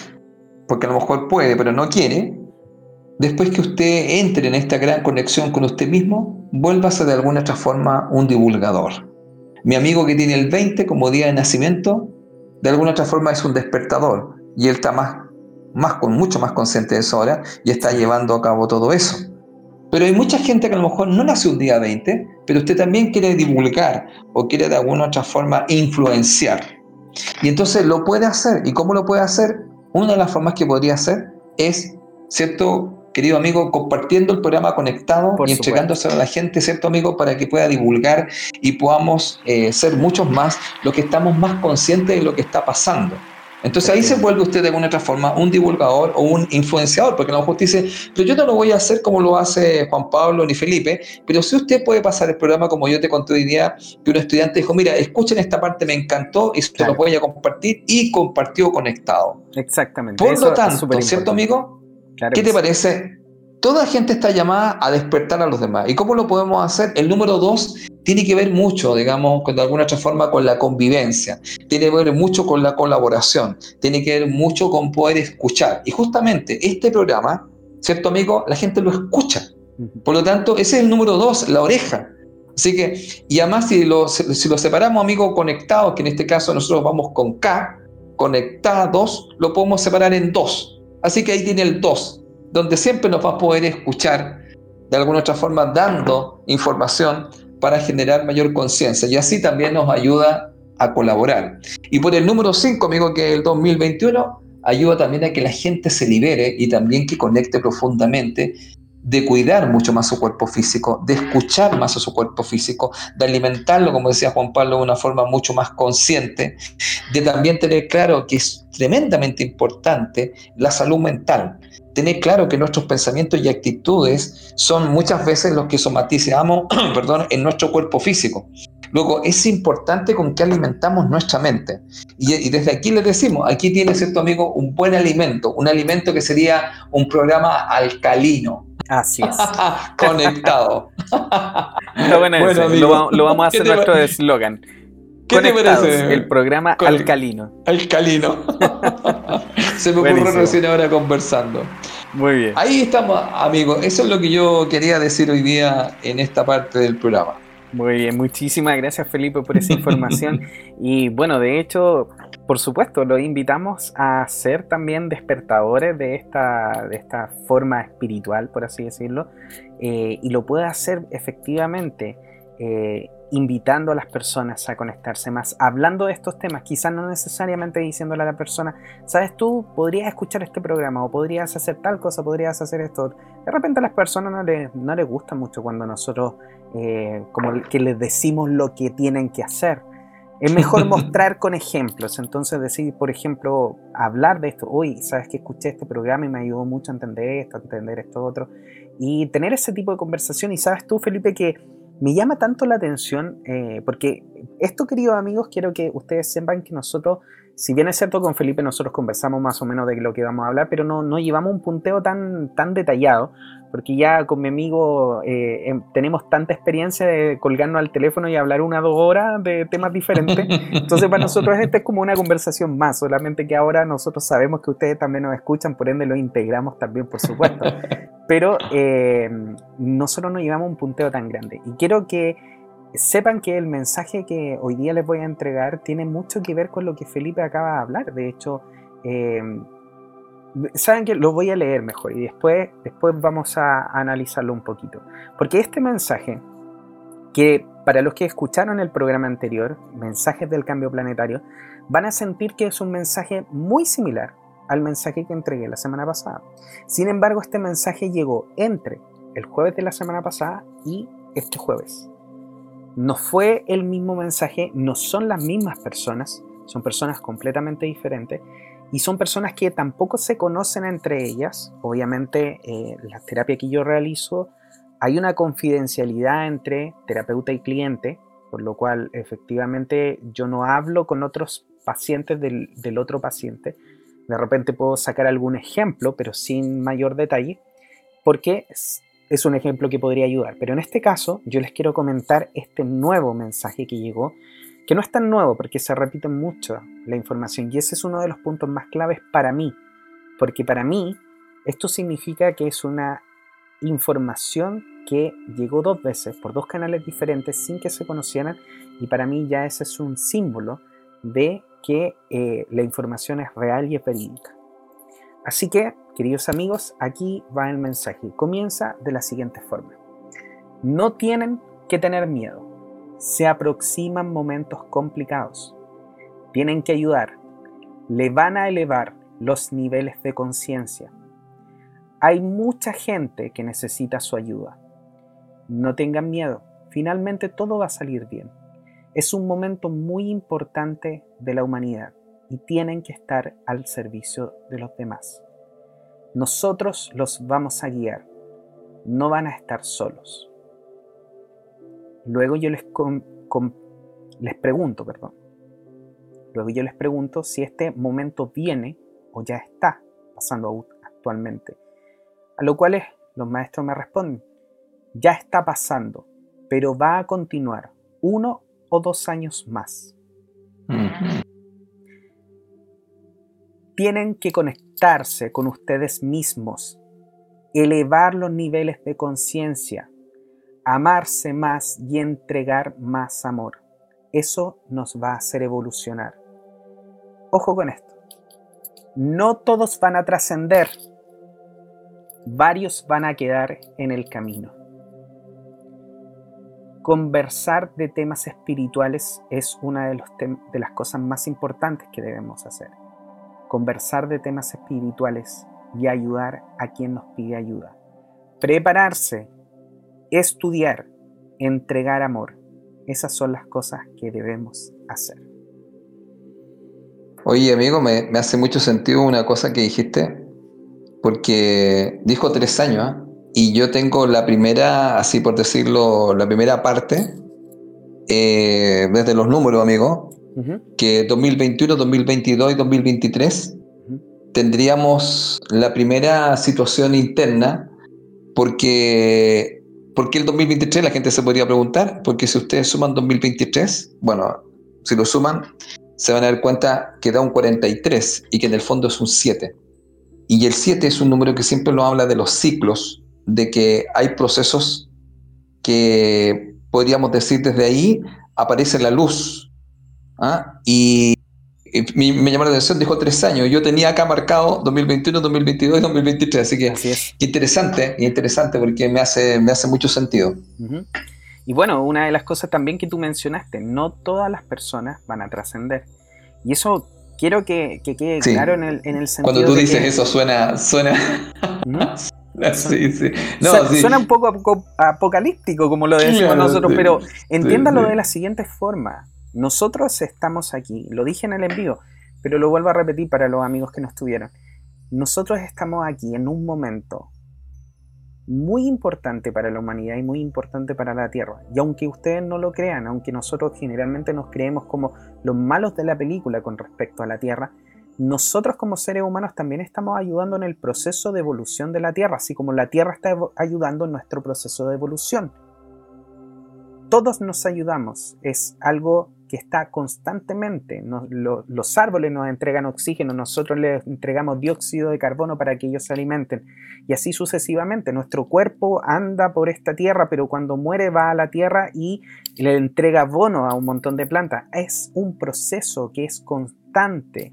S2: porque a lo mejor puede, pero no quiere, después que usted entre en esta gran conexión con usted mismo, vuélvase de alguna otra forma un divulgador. Mi amigo que tiene el 20 como día de nacimiento, de alguna otra forma es un despertador y él está más, más con mucho más consciente de eso ahora y está llevando a cabo todo eso. Pero hay mucha gente que a lo mejor no nace un día 20, pero usted también quiere divulgar o quiere de alguna otra forma influenciar. Y entonces lo puede hacer. ¿Y cómo lo puede hacer? Una de las formas que podría hacer es, ¿cierto? Querido amigo, compartiendo el programa conectado y entregándose a la gente, ¿cierto, amigo? Para que pueda divulgar y podamos eh, ser muchos más los que estamos más conscientes de lo que está pasando. Entonces ahí se vuelve usted de alguna otra forma un divulgador o un influenciador, porque a lo mejor usted dice, pero yo no lo voy a hacer como lo hace Juan Pablo ni Felipe, pero si usted puede pasar el programa como yo te conté hoy día, que un estudiante dijo, mira, escuchen esta parte, me encantó y se lo voy a compartir y compartió conectado.
S1: Exactamente.
S2: Por lo tanto, ¿cierto amigo? ¿Qué te parece? Toda gente está llamada a despertar a los demás. ¿Y cómo lo podemos hacer? El número dos tiene que ver mucho, digamos, de alguna otra forma con la convivencia, tiene que ver mucho con la colaboración, tiene que ver mucho con poder escuchar. Y justamente este programa, ¿cierto amigo? La gente lo escucha. Por lo tanto, ese es el número dos, la oreja. Así que, y además si lo, si lo separamos, amigo, conectados, que en este caso nosotros vamos con K, conectados, lo podemos separar en dos. Así que ahí tiene el dos, donde siempre nos va a poder escuchar de alguna otra forma dando información para generar mayor conciencia y así también nos ayuda a colaborar. Y por el número 5, amigo, que es el 2021, ayuda también a que la gente se libere y también que conecte profundamente de cuidar mucho más su cuerpo físico, de escuchar más a su cuerpo físico, de alimentarlo, como decía Juan Pablo, de una forma mucho más consciente, de también tener claro que es tremendamente importante la salud mental tener claro que nuestros pensamientos y actitudes son muchas veces los que somatizamos perdón, en nuestro cuerpo físico. Luego, es importante con qué alimentamos nuestra mente. Y, desde aquí les decimos, aquí tiene, cierto amigo, un buen alimento, un alimento que sería un programa alcalino.
S1: Así es.
S2: Conectado.
S1: bueno, lo, vamos a hacer nuestro eslogan.
S2: ¿Qué te parece?
S1: El programa alcalino.
S2: Alcalino. Se me ocurrió recién ahora conversando.
S1: Muy bien.
S2: Ahí estamos, amigos. Eso es lo que yo quería decir hoy día en esta parte del programa.
S1: Muy bien, muchísimas gracias Felipe por esa información. y bueno, de hecho, por supuesto, lo invitamos a ser también despertadores de esta, de esta forma espiritual, por así decirlo, eh, y lo puede hacer efectivamente eh, invitando a las personas a conectarse más, hablando de estos temas, quizás no necesariamente diciéndole a la persona, sabes tú, podrías escuchar este programa o podrías hacer tal cosa, podrías hacer esto. De repente a las personas no les, no les gusta mucho cuando nosotros eh, como que les decimos lo que tienen que hacer. Es mejor mostrar con ejemplos, entonces decir, por ejemplo, hablar de esto, uy, sabes que escuché este programa y me ayudó mucho a entender esto, a entender esto otro, y tener ese tipo de conversación, y sabes tú, Felipe, que me llama tanto la atención eh, porque esto, queridos amigos, quiero que ustedes sepan que nosotros, si bien es cierto con Felipe nosotros conversamos más o menos de lo que vamos a hablar, pero no, no llevamos un punteo tan, tan detallado, porque ya con mi amigo eh, em, tenemos tanta experiencia de colgarnos al teléfono y hablar una o dos horas de temas diferentes. Entonces para nosotros este es como una conversación más, solamente que ahora nosotros sabemos que ustedes también nos escuchan, por ende lo integramos también, por supuesto. Pero eh, nosotros no llevamos un punteo tan grande. Y quiero que sepan que el mensaje que hoy día les voy a entregar tiene mucho que ver con lo que Felipe acaba de hablar. De hecho, eh, saben que lo voy a leer mejor y después, después vamos a, analizarlo un poquito. Porque este mensaje, que para los que escucharon el programa anterior, Mensajes del Cambio Planetario, van a sentir que es un mensaje muy similar al mensaje que entregué la semana pasada. Sin embargo, este mensaje llegó entre el jueves de la semana pasada y este jueves. No fue el mismo mensaje, no son las mismas personas, son personas completamente diferentes y son personas que tampoco se conocen entre ellas. Obviamente, eh, la terapia que yo realizo, hay una confidencialidad entre terapeuta y cliente, por lo cual efectivamente yo no hablo con otros pacientes del, del otro paciente, de repente puedo sacar algún ejemplo, pero sin mayor detalle, porque es un ejemplo que podría ayudar. Pero en este caso, yo les quiero comentar este nuevo mensaje que llegó, que no es tan nuevo porque se repite mucho la información y ese es uno de los puntos más claves para mí, porque para mí esto significa que es una información que llegó dos veces por dos canales diferentes sin que se conocieran y para mí ya ese es un símbolo de que eh, la información es real y es verídica. Así que, queridos amigos, aquí va el mensaje. Comienza de la siguiente forma. No tienen que tener miedo. Se aproximan momentos complicados. Tienen que ayudar. Le van a elevar los niveles de conciencia. Hay mucha gente que necesita su ayuda. No tengan miedo. Finalmente todo va a salir bien. Es un momento muy importante de la humanidad y tienen que estar al servicio de los demás. Nosotros los vamos a guiar, no van a estar solos. Luego yo les, les pregunto, perdón. Luego yo les pregunto si este momento viene o ya está pasando actualmente. A lo cual los maestros me responden, ya está pasando, pero va a continuar uno o dos años más. Tienen que con ustedes mismos, elevar los niveles de conciencia, amarse más y entregar más amor. Eso nos va a hacer evolucionar. Ojo con esto. No todos van a trascender. Varios van a quedar en el camino. Conversar de temas espirituales es una de las cosas más importantes que debemos hacer. Conversar de temas espirituales y ayudar a quien nos pide ayuda. Prepararse, estudiar, entregar amor. Esas son las cosas que debemos hacer.
S2: Oye, amigo, me, hace mucho sentido una cosa que dijiste, porque dijo tres años, ¿ah? y yo tengo la primera, así por decirlo, la primera parte, eh, desde los números, amigo, que 2021, 2022 y 2023 tendríamos la primera situación interna, porque, porque el 2023 la gente se podría preguntar, porque si ustedes suman 2023, bueno, si lo suman, se van a dar cuenta que da un 43 y que en el fondo es un 7. Y el 7 es un número que siempre nos habla de los ciclos, de que hay procesos que podríamos decir desde ahí aparece la luz. ¿Ah? Y, me, llamó la atención, dijo tres años. Yo tenía acá marcado 2021, 2022 y 2023. Así que es. interesante, interesante porque me hace, me hace mucho sentido.
S1: Y bueno, una de las cosas también que tú mencionaste, no todas las personas van a trascender. Y eso quiero que, quede claro en el, en el sentido.
S2: Cuando tú dices eso suena. suena...
S1: sí, sí. suena un poco apocalíptico, como lo decimos nosotros, pero entiéndalo de la siguiente forma. Nosotros estamos aquí, lo dije en el envío, pero lo vuelvo a repetir para los amigos que no estuvieron. Nosotros estamos aquí en un momento muy importante para la humanidad y muy importante para la Tierra. Y aunque ustedes no lo crean, aunque nosotros generalmente nos creemos como los malos de la película con respecto a la Tierra, nosotros como seres humanos también estamos ayudando en el proceso de evolución de la Tierra, así como la Tierra está ayudando en nuestro proceso de evolución. Todos nos ayudamos, es algo que está constantemente. los árboles nos entregan oxígeno, nosotros les entregamos dióxido de carbono para que ellos se alimenten. Y así sucesivamente. Nuestro cuerpo anda por esta tierra, pero cuando muere va a la tierra y le entrega bono a un montón de plantas. Es un proceso que es constante.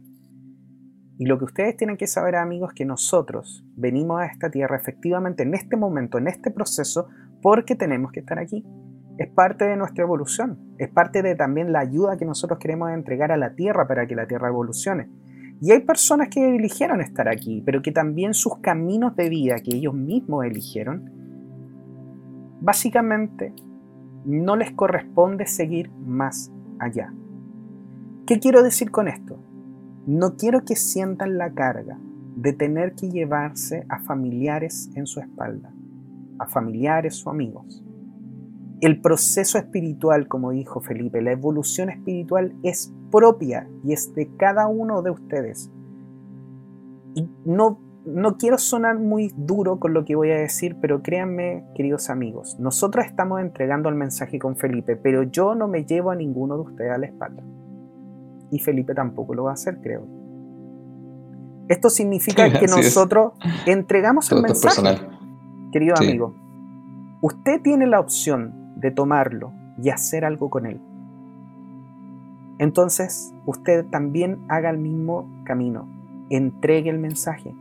S1: Y lo que ustedes tienen que saber, amigos, es que nosotros venimos a esta tierra efectivamente en este momento, en este proceso, porque tenemos que estar aquí es parte de nuestra evolución, es parte de también la ayuda que nosotros queremos entregar a la Tierra para que la Tierra evolucione. Y hay personas que eligieron estar aquí, pero que también sus caminos de vida que ellos mismos eligieron, básicamente no les corresponde seguir más allá. ¿Qué quiero decir con esto? No quiero que sientan la carga de tener que llevarse a familiares en su espalda, a familiares o amigos el proceso espiritual, como dijo Felipe, la evolución espiritual es propia y es de cada uno de ustedes. Y no, no quiero sonar muy duro con lo que voy a decir, pero créanme, queridos amigos, nosotros estamos entregando el mensaje con Felipe, pero yo no me llevo a ninguno de ustedes a la espalda. Y Felipe tampoco lo va a hacer, creo. Esto significa que nosotros entregamos el mensaje. Querido amigo, usted tiene la opción de tomarlo y hacer algo con él. Entonces, usted también haga el mismo camino, entregue el mensaje.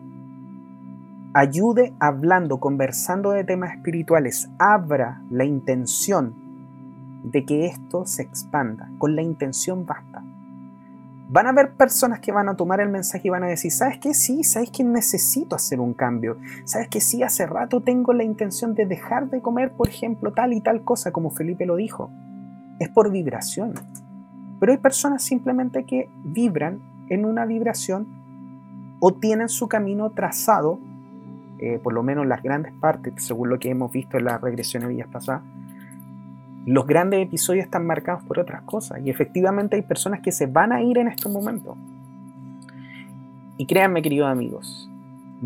S1: Ayude hablando, conversando de temas espirituales, abra la intención de que esto se expanda. Con la intención basta. Van a haber personas que van a tomar el mensaje y van a decir, ¿sabes qué? Sí, ¿sabes que necesito hacer un cambio? ¿Sabes que sí? Hace rato tengo la intención de dejar de comer, por ejemplo, tal y tal cosa, como Felipe lo dijo. Es por vibración. Pero hay personas simplemente que vibran en una vibración o tienen su camino trazado, eh, por lo menos las grandes partes, según lo que hemos visto en las regresiones días pasadas, los grandes episodios están marcados por otras cosas y efectivamente hay personas que se van a ir en estos momentos. Y créanme, queridos amigos,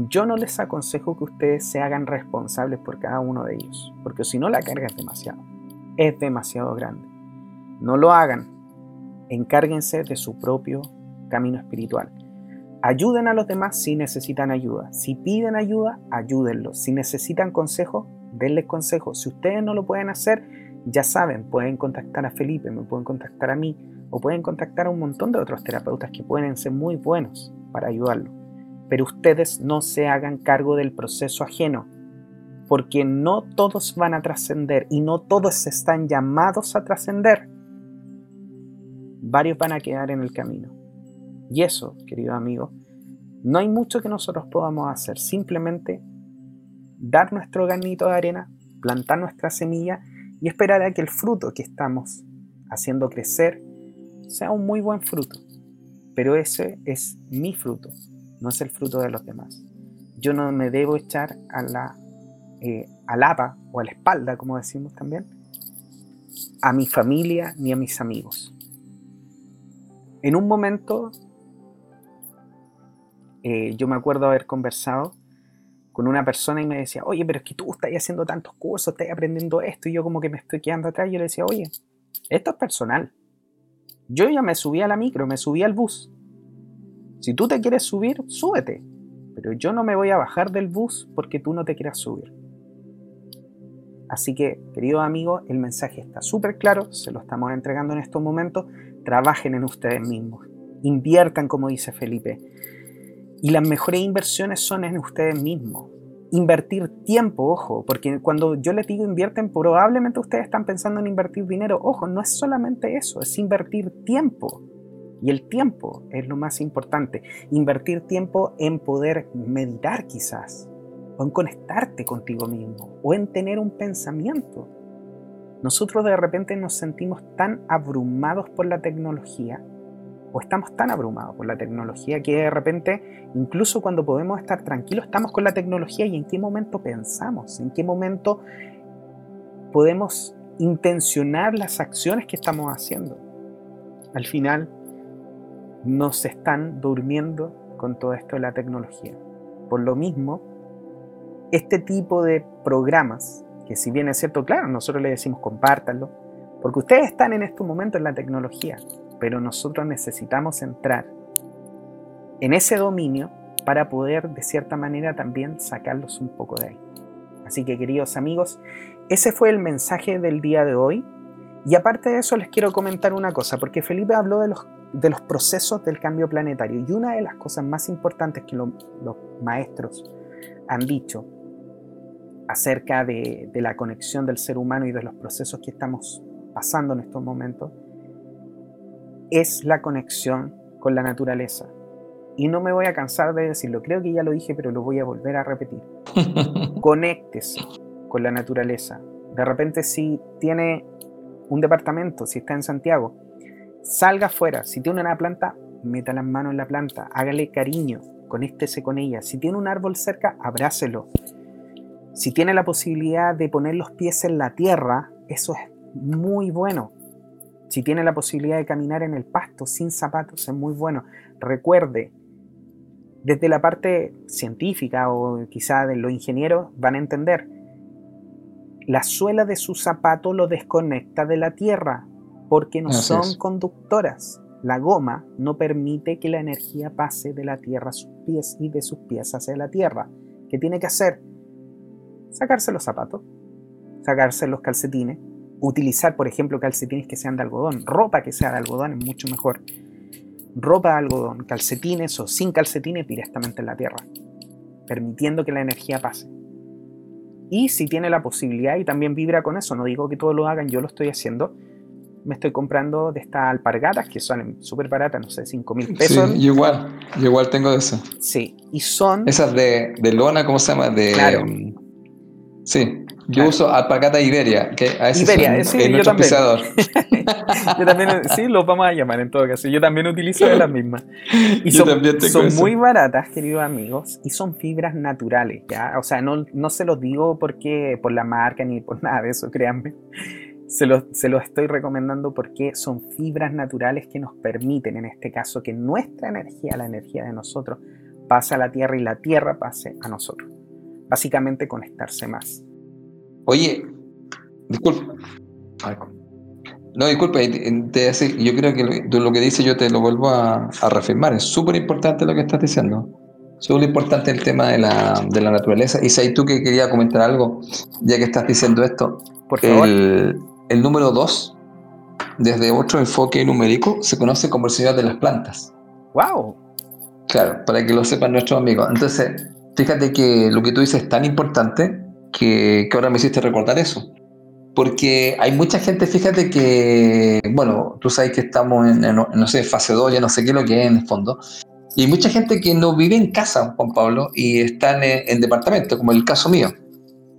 S1: yo no les aconsejo que ustedes se hagan responsables por cada uno de ellos, porque si no la carga es demasiado. es demasiado grande. No lo hagan. Encárguense de su propio camino espiritual. Ayuden a los demás si necesitan ayuda. Si piden ayuda, ayúdenlos. Si necesitan consejo, denles consejo. Si ustedes no lo pueden hacer, ya saben, pueden contactar a Felipe, me pueden contactar a mí o pueden contactar a un montón de otros terapeutas que pueden ser muy buenos para ayudarlo. Pero ustedes no se hagan cargo del proceso ajeno, porque no todos van a trascender y no todos están llamados a trascender. Varios van a quedar en el camino. Y eso, querido amigo, no hay mucho que nosotros podamos hacer, simplemente dar nuestro granito de arena, plantar nuestra semilla y esperar a que el fruto que estamos haciendo crecer sea un muy buen fruto. Pero ese es mi fruto, no es el fruto de los demás. Yo no me debo echar a la eh, al apa o a la espalda, como decimos también, a mi familia ni a mis amigos. En un momento eh, yo me acuerdo haber conversado con una persona y me decía, oye, pero es que tú estás haciendo tantos cursos, estás aprendiendo esto, y yo como que me estoy quedando atrás, y yo le decía, oye, esto es personal. Yo ya me subí a la micro, me subí al bus. Si tú te quieres subir, súbete. Pero yo no me voy a bajar del bus porque tú no te quieras subir. Así que, queridos amigos, el mensaje está súper claro, se lo estamos entregando en estos momentos. Trabajen en ustedes mismos. Inviertan, como dice Felipe y las mejores inversiones son en ustedes mismos. Invertir tiempo, ojo, porque cuando yo les digo invierten, probablemente ustedes están pensando en invertir dinero. Ojo, no es solamente eso, es invertir tiempo. Y el tiempo es lo más importante. Invertir tiempo en poder meditar quizás, o en conectarte contigo mismo, o en tener un pensamiento. Nosotros de repente nos sentimos tan abrumados por la tecnología o estamos tan abrumados por la tecnología que de repente, incluso cuando podemos estar tranquilos, estamos con la tecnología y en qué momento pensamos, en qué momento podemos intencionar las acciones que estamos haciendo. Al final, nos están durmiendo con todo esto de la tecnología. Por lo mismo, este tipo de programas, que si bien es cierto, claro, nosotros le decimos compártanlo, porque ustedes están en este momento en la tecnología, pero nosotros necesitamos entrar en ese dominio para poder de cierta manera también sacarlos un poco de ahí. Así que queridos amigos, ese fue el mensaje del día de hoy. Y aparte de eso les quiero comentar una cosa, porque Felipe habló de los, procesos del cambio planetario y una de las cosas más importantes que los maestros han dicho acerca de la conexión del ser humano y de los procesos que estamos pasando en estos momentos es la conexión con la naturaleza. Y no me voy a cansar de decirlo, creo que ya lo dije, pero lo voy a volver a repetir. Conéctese con la naturaleza. De repente si tiene un departamento, si está en Santiago, salga afuera. Si tiene una planta, meta las manos en la planta, hágale cariño, conéctese con ella. Si tiene un árbol cerca, abrácelo. Si tiene la posibilidad de poner los pies en la tierra, eso es muy bueno. Si tiene la posibilidad de caminar en el pasto sin zapatos, es muy bueno. Recuerde, desde la parte científica o quizá de los ingenieros van a entender, la suela de su zapato lo desconecta de la tierra porque no son conductoras. La goma no permite que la energía pase de la tierra a sus pies y de sus pies hacia la tierra. ¿Qué tiene que hacer? Sacarse los zapatos, sacarse los calcetines, utilizar, por ejemplo, calcetines que sean de algodón, ropa que sea de algodón es mucho mejor. Ropa de algodón, calcetines o sin calcetines directamente en la tierra, permitiendo que la energía pase. Y si tiene la posibilidad y también vibra con eso, no digo que todos lo hagan, yo lo estoy haciendo, me estoy comprando de estas alpargatas que son súper baratas, no sé, 5 mil pesos.
S2: Sí, igual, yo igual tengo de esas.
S1: Sí, y son...
S2: Esas de, de lona, ¿cómo se llama? De,
S1: claro.
S2: Sí, yo uso alpacata Iberia, que a ese
S1: Iberia,
S2: son,
S1: sí,
S2: es nuestro pisador.
S1: yo también, sí, los vamos a llamar en todo caso. Yo también utilizo de las mismas. Y
S2: Yo
S1: son, son muy baratas, queridos amigos, y son fibras naturales, ¿ya? O sea, no, no se los digo porque por la marca ni por nada de eso, créanme. Se los, se los estoy recomendando porque son fibras naturales que nos permiten, en este caso, que nuestra energía, la energía de nosotros, pase a la Tierra y la Tierra pase a nosotros. Básicamente conectarse más.
S2: Oye, disculpa, No, disculpe, yo creo que lo, que dice yo te lo vuelvo a, reafirmar. Es súper importante lo que estás diciendo. Súper importante el tema de la, de la naturaleza. Y si tú que quería comentar algo, ya que estás diciendo esto.
S1: Por favor.
S2: El, el número dos, desde otro enfoque numérico, se conoce como el señor de las plantas.
S1: ¡Wow!
S2: Claro, para que lo sepan nuestros amigos. Entonces, fíjate que lo que tú dices es tan importante que, que ahora me hiciste recordar eso porque hay mucha gente, fíjate que, bueno, tú sabes que estamos en, no sé, fase 2, ya no sé qué es lo que es en el fondo, y mucha gente que no vive en casa, Juan Pablo, y están en, en departamento, como el caso mío.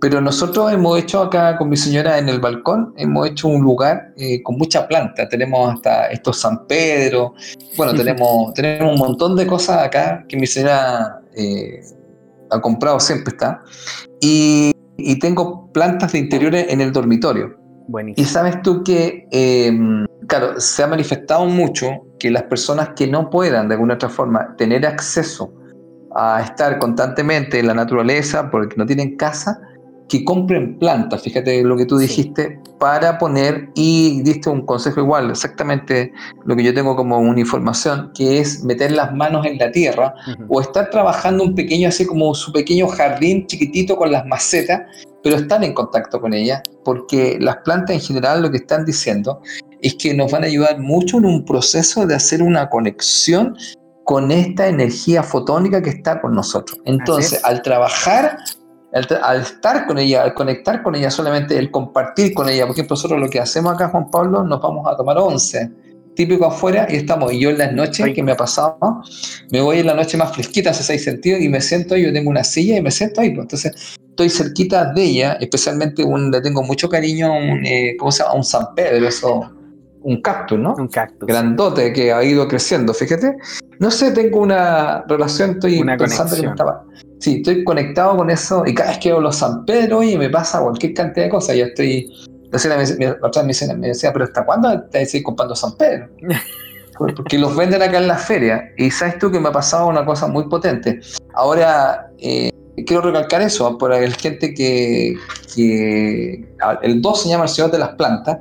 S2: Pero nosotros hemos hecho acá con mi señora en el balcón, hemos hecho un lugar eh, con mucha planta. Tenemos hasta estos San Pedro, bueno, tenemos, tenemos un montón de cosas acá que mi señora eh, ha comprado, siempre está. Y y tengo plantas de interiores en el dormitorio.
S1: Buenísimo.
S2: Y sabes tú que, em, claro, se ha manifestado mucho que las personas que no puedan de alguna otra forma tener acceso a estar constantemente en la naturaleza porque no tienen casa, que compren plantas, fíjate lo que tú dijiste, para poner, y diste un consejo igual, exactamente lo que yo tengo como una información, que es meter las manos en la tierra o estar trabajando un pequeño, así como su pequeño jardín chiquitito con las macetas, pero están en contacto con ellas, porque las plantas en general lo que están diciendo es que nos van a ayudar mucho en un proceso de hacer una conexión con esta energía fotónica que está con nosotros. Entonces, al trabajar al, estar con ella, al conectar con ella, solamente el compartir con ella. Por ejemplo, nosotros lo que hacemos acá, Juan Pablo, nos vamos a tomar once, típico afuera, y estamos. Y yo en las noches, que me ha pasado, me voy en la noche más fresquita, hace seis sentidos, y me siento ahí, yo tengo una silla y me siento ahí. Pues. Entonces, estoy cerquita de ella, especialmente un, le tengo mucho cariño, un, eh, ¿cómo se llama? Un San Pedro, eso un cactus, ¿no?
S1: Un cactus.
S2: Grandote que ha ido creciendo, fíjate. No sé, tengo una relación, estoy
S1: una
S2: pensando
S1: que
S2: estaba. Sí, estoy conectado con eso y cada vez que veo los San Pedro y me pasa cualquier cantidad de cosas. Yo estoy. La otra vez me decía, pero ¿hasta cuándo te seguir comprando San Pedro? Porque los venden acá en la feria. Y sabes tú que me ha pasado una cosa muy potente. Ahora, eh, quiero recalcar eso por la gente que, que. El 2 se llama el Señor de las Plantas.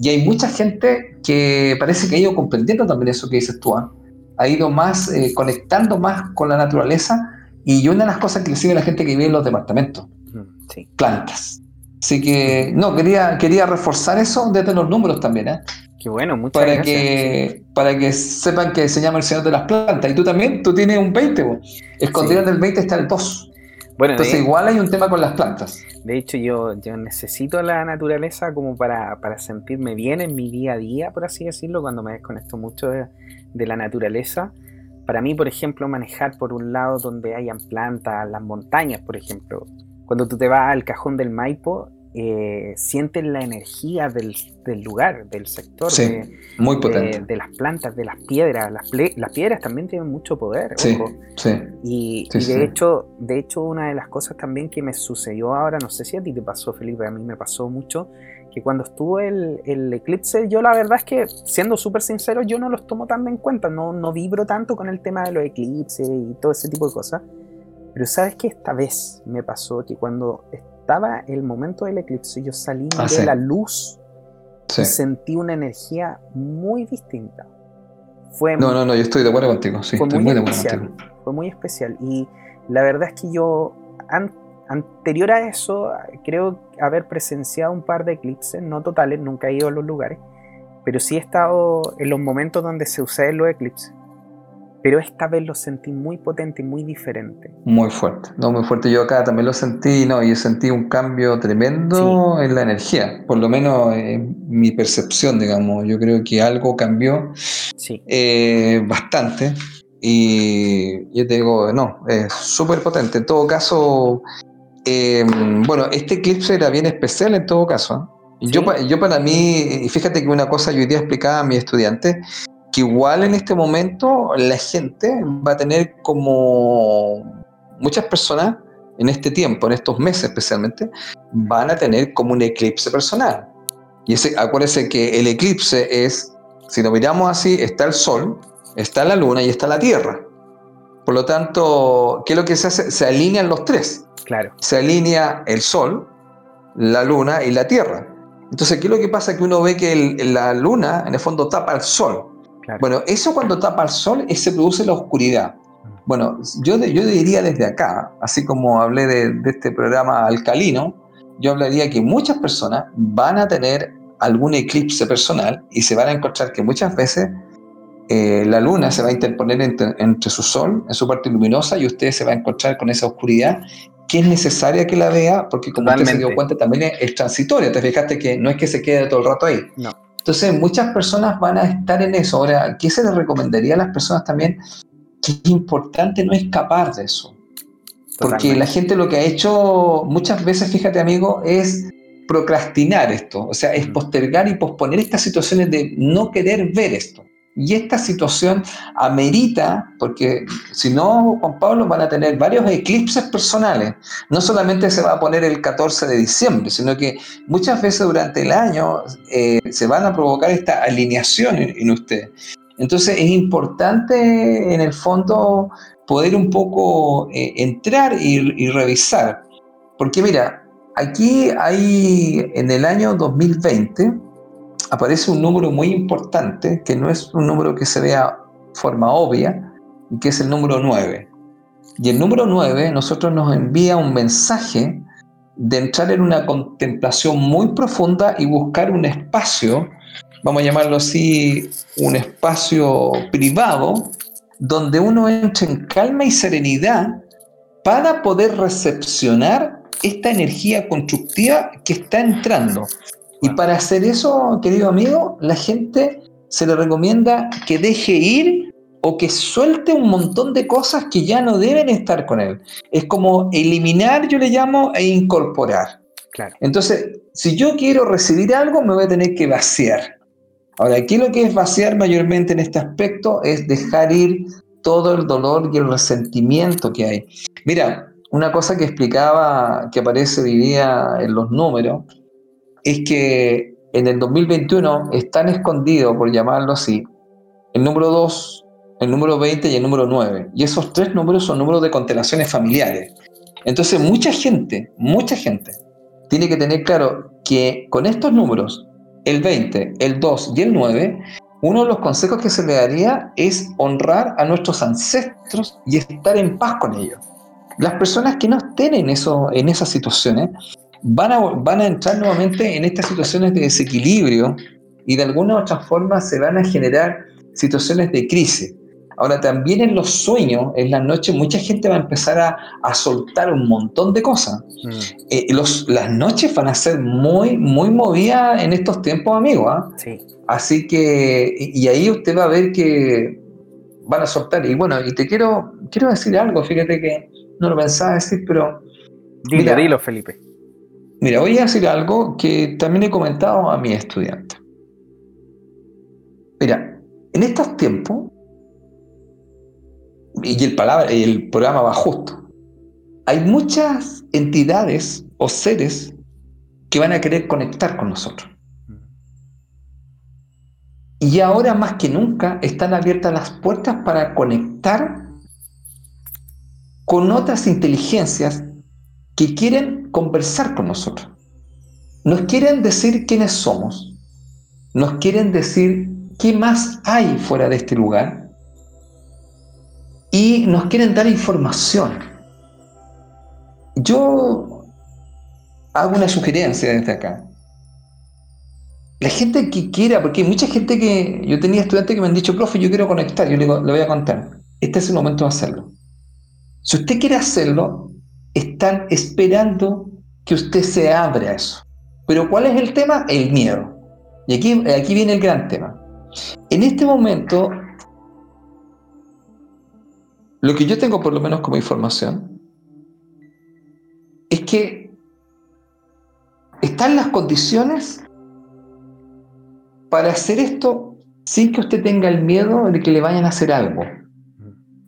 S2: Y hay mucha gente que parece que ha ido comprendiendo también eso que dices tú. ¿ah? Ha ido más, eh, conectando más con la naturaleza y una de las cosas que le sigue a la gente que vive en los departamentos,
S1: sí.
S2: plantas. Así que, no, quería, quería reforzar eso desde los números también, ¿eh?
S1: Qué bueno, muchas
S2: para
S1: gracias.
S2: Que, para que sepan que se llama el Señor de las Plantas. Y tú también, tú tienes un 20, escondido en el 20 está el 2.
S1: Bueno,
S2: Entonces igual hay un tema con las plantas.
S1: De hecho, yo, yo necesito la naturaleza como para, para, sentirme bien en mi día a día, por así decirlo, cuando me desconecto mucho de, de la naturaleza. Para mí, por ejemplo, manejar por un lado donde hayan plantas, las montañas, por ejemplo. Cuando tú te vas al cajón del Maipo, eh, sientes la energía del, lugar, del sector,
S2: de, muy potente.
S1: De, las plantas, de las piedras. Las, las piedras también tienen mucho poder.
S2: Sí, sí.
S1: Y, de, Hecho, de hecho, una de las cosas también que me sucedió ahora, no sé si a ti te pasó, Felipe, a mí me pasó mucho, que cuando estuvo el, el eclipse, yo la verdad es que, siendo súper sincero, yo no los tomo tan en cuenta, no, no vibro tanto con el tema de los eclipses y todo ese tipo de cosas. Pero sabes que esta vez me pasó que cuando estaba el momento del eclipse, yo salí
S2: Ah,
S1: de
S2: sí.
S1: la luz
S2: Sí.
S1: y sentí una energía muy distinta. Fue,
S2: No, no, no, yo estoy de acuerdo contigo. Sí,
S1: fue
S2: estoy
S1: muy
S2: muy de acuerdo
S1: especial.
S2: contigo.
S1: Fue muy especial. Y la verdad es que yo, an- anterior a eso, creo haber presenciado un par de eclipses, no totales, nunca he ido a los lugares, pero sí he estado en los momentos donde se suceden los eclipses. Pero esta vez lo sentí muy potente y muy diferente.
S2: Muy fuerte, no, muy fuerte. Yo acá también lo sentí, no, yo sentí un cambio tremendo en la energía, por lo menos en mi percepción, digamos. Yo creo que algo cambió
S1: Sí,
S2: eh, bastante y yo te digo, no, es súper potente. En todo caso, eh, bueno, este eclipse era bien especial en todo caso. ¿eh? Yo, yo para mí, y fíjate que una cosa yo hoy día explicaba a mis estudiantes, que igual en este momento la gente va a tener como muchas personas en este tiempo, en estos meses especialmente, van a tener como un eclipse personal. Y ese, acuérdense que el eclipse es, si lo miramos así, está el Sol, está la Luna y está la Tierra. Por lo tanto, ¿qué es lo que se hace? Se alinean los tres.
S1: claro.
S2: Se alinea el Sol, la Luna y la Tierra. Entonces, ¿qué es lo que pasa? Que uno ve que la luna, en el fondo, tapa el sol. Bueno, eso cuando tapa el sol, se produce la oscuridad. Bueno, yo, yo diría desde acá, así como hablé de, este programa alcalino, yo hablaría que muchas personas van a tener algún eclipse personal y se van a encontrar que muchas veces eh, la luna se va a interponer entre, entre, su sol, en su parte luminosa, y usted se va a encontrar con esa oscuridad que es necesaria que la vea, porque como usted se dio cuenta también es, transitoria. Te fijaste que no es que se quede todo el rato ahí.
S1: No.
S2: Entonces, muchas personas van a estar en eso. Ahora, ¿qué se les recomendaría a las personas también? Que es importante no escapar de eso. Porque la gente lo que ha hecho muchas veces, fíjate amigo, es procrastinar esto, o sea, es mm. postergar y posponer estas situaciones de no querer ver esto. Y esta situación amerita, porque si no, Juan Pablo, van a tener varios eclipses personales. No solamente se va a poner el 14 de diciembre, sino que muchas veces durante el año eh, se van a provocar esta alineación en, usted. Entonces es importante en el fondo poder un poco eh, entrar y, y revisar. Porque mira, aquí hay en el año 2020 aparece un número muy importante, que no es un número que se vea forma obvia, que es el número 9. Y el número 9 nosotros nos envía un mensaje de entrar en una contemplación muy profunda y buscar un espacio, vamos a llamarlo así, un espacio privado, donde uno entre en calma y serenidad para poder recepcionar esta energía constructiva que está entrando. Y para hacer eso, querido amigo, la gente se le recomienda que deje ir o que suelte un montón de cosas que ya no deben estar con él. Es como eliminar, yo le llamo, e incorporar.
S1: Claro.
S2: Entonces, si yo quiero recibir algo, me voy a tener que vaciar. Ahora, aquí lo que es vaciar mayormente en este aspecto es dejar ir todo el dolor y el resentimiento que hay. Mira, una cosa que explicaba, que aparece hoy día en los números, es que en el 2021 están escondidos, por llamarlo así, el número 2, el número 20 y el número 9. Y esos tres números son números de constelaciones familiares. Entonces mucha gente, mucha gente, tiene que tener claro que con estos números, el 20, el 2 y el 9, uno de los consejos que se le daría es honrar a nuestros ancestros y estar en paz con ellos. Las personas que no estén eso, en esas situaciones van a, van a entrar nuevamente en estas situaciones de desequilibrio y de alguna u otra forma se van a generar situaciones de crisis. Ahora también en los sueños, en la noche, mucha gente va a empezar a, soltar un montón de cosas. Mm. Eh, los, las noches van a ser muy, muy movidas en estos tiempos, amigos. ¿ah?
S1: Sí.
S2: Así que, y, ahí usted va a ver que van a soltar. Y bueno, y te quiero, quiero decir algo, fíjate que no lo pensaba decir, pero...
S1: Dilo, dilo, Felipe.
S2: Mira, voy a decir algo que también he comentado a mi estudiante. Mira, en estos tiempos, y el, el programa va justo, hay muchas entidades o seres que van a querer conectar con nosotros. Y ahora más que nunca están abiertas las puertas para conectar con otras inteligencias que quieren conversar con nosotros. Nos quieren decir quiénes somos. Nos quieren decir qué más hay fuera de este lugar. Y nos quieren dar información. Yo hago una sugerencia desde acá. La gente que quiera, porque hay mucha gente que. Yo tenía estudiantes que me han dicho, profe, yo quiero conectar. Yo le le voy a contar. Este es el momento de hacerlo. Si usted quiere hacerlo, están esperando que usted se abra a eso. Pero ¿cuál es el tema? El miedo. Y aquí, aquí viene el gran tema. En este momento, lo que yo tengo por lo menos como información es que están las condiciones para hacer esto sin que usted tenga el miedo de que le vayan a hacer algo.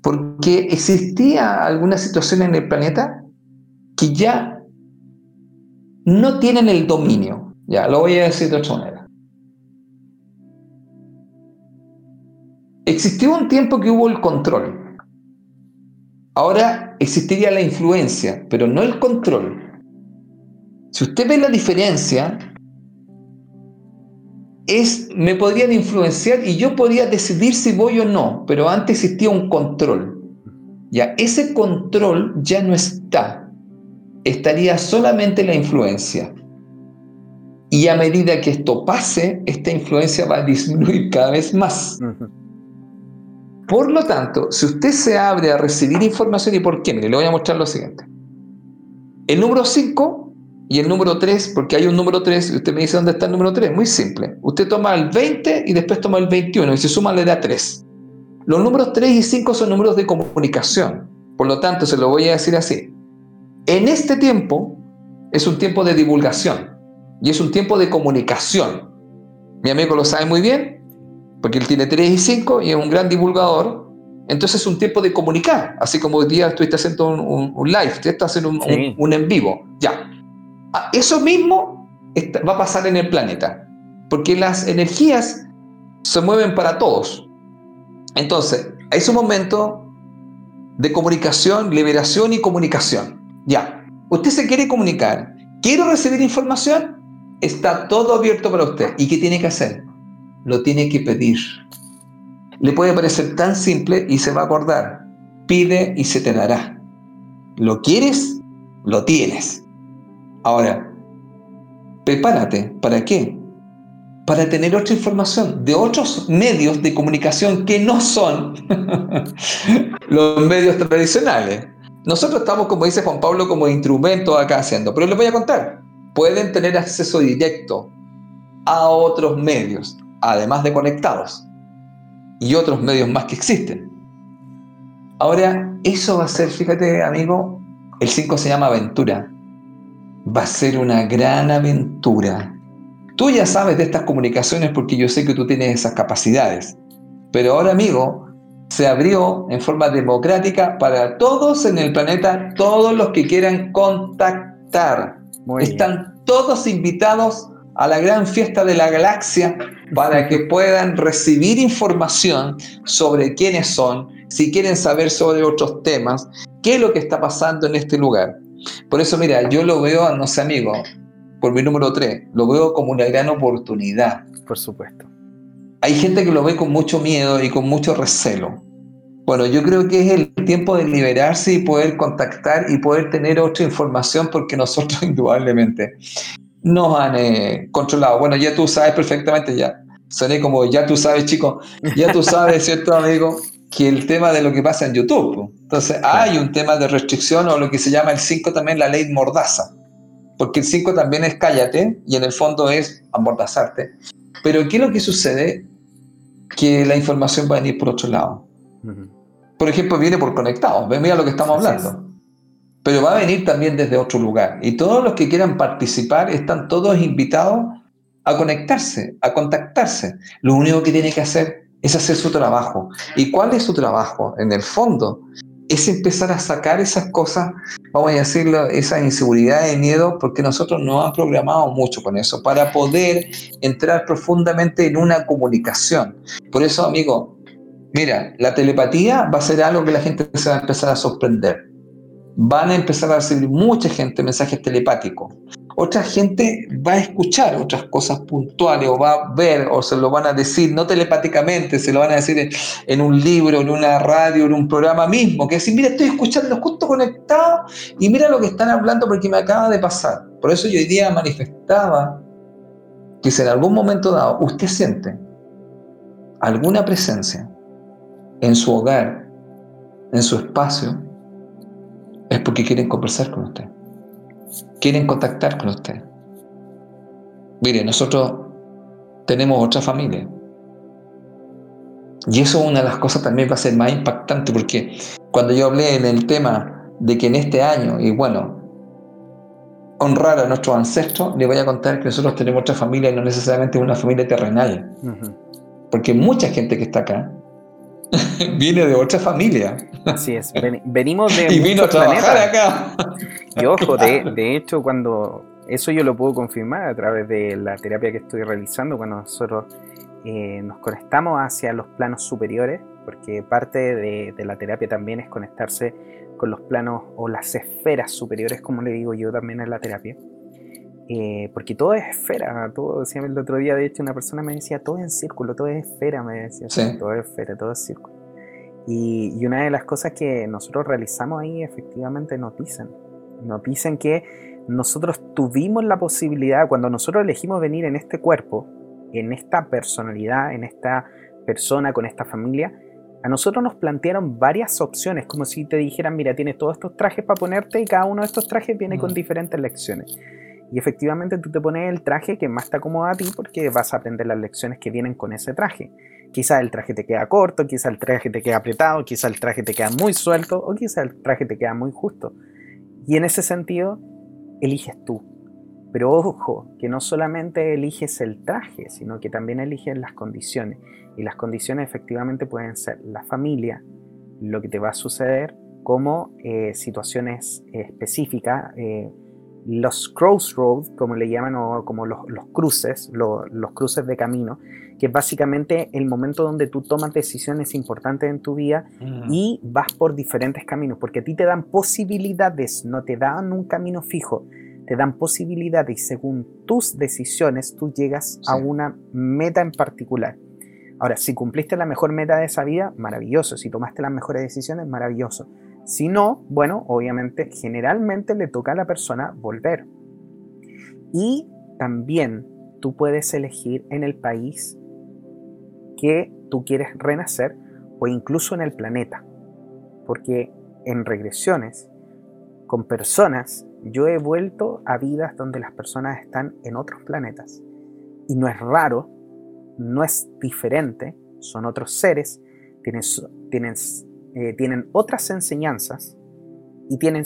S2: Porque existía alguna situación en el planeta que ya no tienen el dominio. Ya, lo voy a decir de otra manera. Existió un tiempo que hubo el control. Ahora existiría la influencia, pero no el control. Si usted ve la diferencia, es, me podrían influenciar y yo podría decidir si voy o no, pero antes existía un control. Ya, ese control ya no está. Estaría solamente la influencia. Y a medida que esto pase, esta influencia va a disminuir cada vez más. Por lo tanto, si usted se abre a recibir información, ¿y por qué? Mire, le voy a mostrar lo siguiente. El número 5 y el número 3, porque hay un número 3, y usted me dice dónde está el número 3, muy simple. Usted toma el 20 y después toma el 21 y se suma le da 3. Los números 3 y 5 son números de comunicación. Por lo tanto, se lo voy a decir así. En este tiempo es un tiempo de divulgación y es un tiempo de comunicación. Mi amigo lo sabe muy bien, porque él tiene 3 y 5 y es un gran divulgador. Entonces es un tiempo de comunicar, así como hoy día estuviste haciendo un, live, te estás haciendo un, en vivo. Ya. Ah, eso mismo va a pasar en el planeta, porque las energías se mueven para todos. Entonces, es un momento de comunicación, liberación y comunicación. Ya. Usted se quiere comunicar, quiero recibir información, está todo abierto para usted. ¿Y qué tiene que hacer? Lo tiene que pedir. Le puede parecer tan simple y se va a acordar. Pide y se te dará. ¿Lo quieres? Lo tienes. Ahora, prepárate. ¿Para qué? Para tener otra información de otros medios de comunicación que no son los medios tradicionales. Nosotros estamos, como dice Juan Pablo, como instrumento acá haciendo, pero les voy a contar pueden tener acceso directo a otros medios, además de conectados, y otros medios más que existen. Ahora, eso va a ser, fíjate amigo, el 5 se llama aventura. Va a ser una gran aventura. Tú ya sabes de estas comunicaciones porque yo sé que tú tienes esas capacidades. Pero ahora, amigo, se abrió en forma democrática para todos en el planeta, todos los que quieran contactar están todos invitados a la gran fiesta de la galaxia para que puedan recibir información sobre quiénes son, si quieren saber sobre otros temas, qué es lo que está pasando en este lugar. Por eso, mira, yo lo veo, no sé, amigo, por mi número 3, lo veo como una gran oportunidad.
S1: Por supuesto.
S2: Hay gente que lo ve con mucho miedo y con mucho recelo. Bueno, yo creo que es el tiempo de liberarse y poder contactar y poder tener otra información porque nosotros indudablemente nos han eh, controlado. Bueno, ya tú sabes perfectamente, ya soné como ya tú sabes, chico, ya tú sabes, ¿cierto, amigo? Que el tema de lo que pasa en YouTube. Entonces, hay un tema de restricción o lo que se llama el 5 también la ley mordaza. Porque el 5 también es cállate y en el fondo es amordazarte. Pero ¿qué es lo que sucede? Que la información va a venir por otro lado por ejemplo, viene por conectados. Mira lo que estamos hablando. Pero va a venir también desde otro lugar. Y todos los que quieran participar están todos invitados a conectarse, a contactarse. Lo único que tiene que hacer es hacer su trabajo. ¿Y cuál es su trabajo? En el fondo, es empezar a sacar esas cosas, vamos a decirlo, esa inseguridad y miedo, porque nosotros nos han programado mucho con eso, para poder entrar profundamente en una comunicación. Por eso, amigo, Mira, la telepatía va a ser algo que la gente se va a empezar a sorprender. Van a empezar a recibir mucha gente mensajes telepáticos. Otra gente va a escuchar otras cosas puntuales o va a ver o se lo van a decir, no telepáticamente, se lo van a decir en, un libro, en una radio, en un programa mismo, que decir, mira, estoy escuchando justo conectado y mira lo que están hablando porque me acaba de pasar. Por eso yo hoy día manifestaba que si en algún momento dado usted siente alguna presencia, en su hogar, en su espacio, es porque quieren conversar con usted. Quieren contactar con usted. Mire, nosotros tenemos otra familia. Y eso una de las cosas también va a ser más impactante porque cuando yo hablé en el tema de que en este año, y bueno, honrar a nuestros ancestros, le voy a contar que nosotros tenemos otra familia y no necesariamente una familia terrenal. Porque mucha gente que está acá Viene de otra familia.
S1: Así es, venimos de.
S2: y vino a trabajar acá.
S1: Y ojo, de, hecho, cuando. Eso yo lo puedo confirmar a través de la terapia que estoy realizando, cuando nosotros eh, nos conectamos hacia los planos superiores, porque parte de, de la terapia también es conectarse con los planos o las esferas superiores, como le digo yo también en la terapia. eh, porque todo es esfera, todo, decía el otro día, de hecho, una persona me decía, todo es en círculo, todo es esfera, me decía, todo es esfera, todo es círculo. Y, y, una de las cosas que nosotros realizamos ahí, efectivamente, nos dicen, nos dicen que nosotros tuvimos la posibilidad, cuando nosotros elegimos venir en este cuerpo, en esta personalidad, en esta persona, con esta familia, a nosotros nos plantearon varias opciones, como si te dijeran, mira, tienes todos estos trajes para ponerte y cada uno de estos trajes viene con diferentes lecciones. Y efectivamente tú te pones el traje que más te acomoda a ti porque vas a aprender las lecciones que vienen con ese traje. Quizás el traje te queda corto, quizás el traje te queda apretado, quizás el traje te queda muy suelto o quizás el traje te queda muy justo. Y en ese sentido, eliges tú. Pero ojo, que no solamente eliges el traje, sino que también eliges las condiciones. Y las condiciones efectivamente pueden ser la familia, lo que te va a suceder, como eh, situaciones específicas, eh, los crossroads, como le llaman, o como los, cruces, los cruces de camino, que es básicamente el momento donde tú tomas decisiones importantes en tu vida y vas por diferentes caminos, porque a ti te dan posibilidades, no te dan un camino fijo, te dan posibilidades y según tus decisiones tú llegas a una meta en particular. Ahora, si cumpliste la mejor meta de esa vida, maravilloso. Si tomaste las mejores decisiones, maravilloso. Si no, bueno, obviamente, generalmente le toca a la persona volver. Y también tú puedes elegir en el país que tú quieres renacer o incluso en el planeta. Porque en regresiones, con personas, yo he vuelto a vidas donde las personas están en otros planetas. Y no es raro no es diferente, son otros seres, tienen, eh, tienen otras enseñanzas y tienen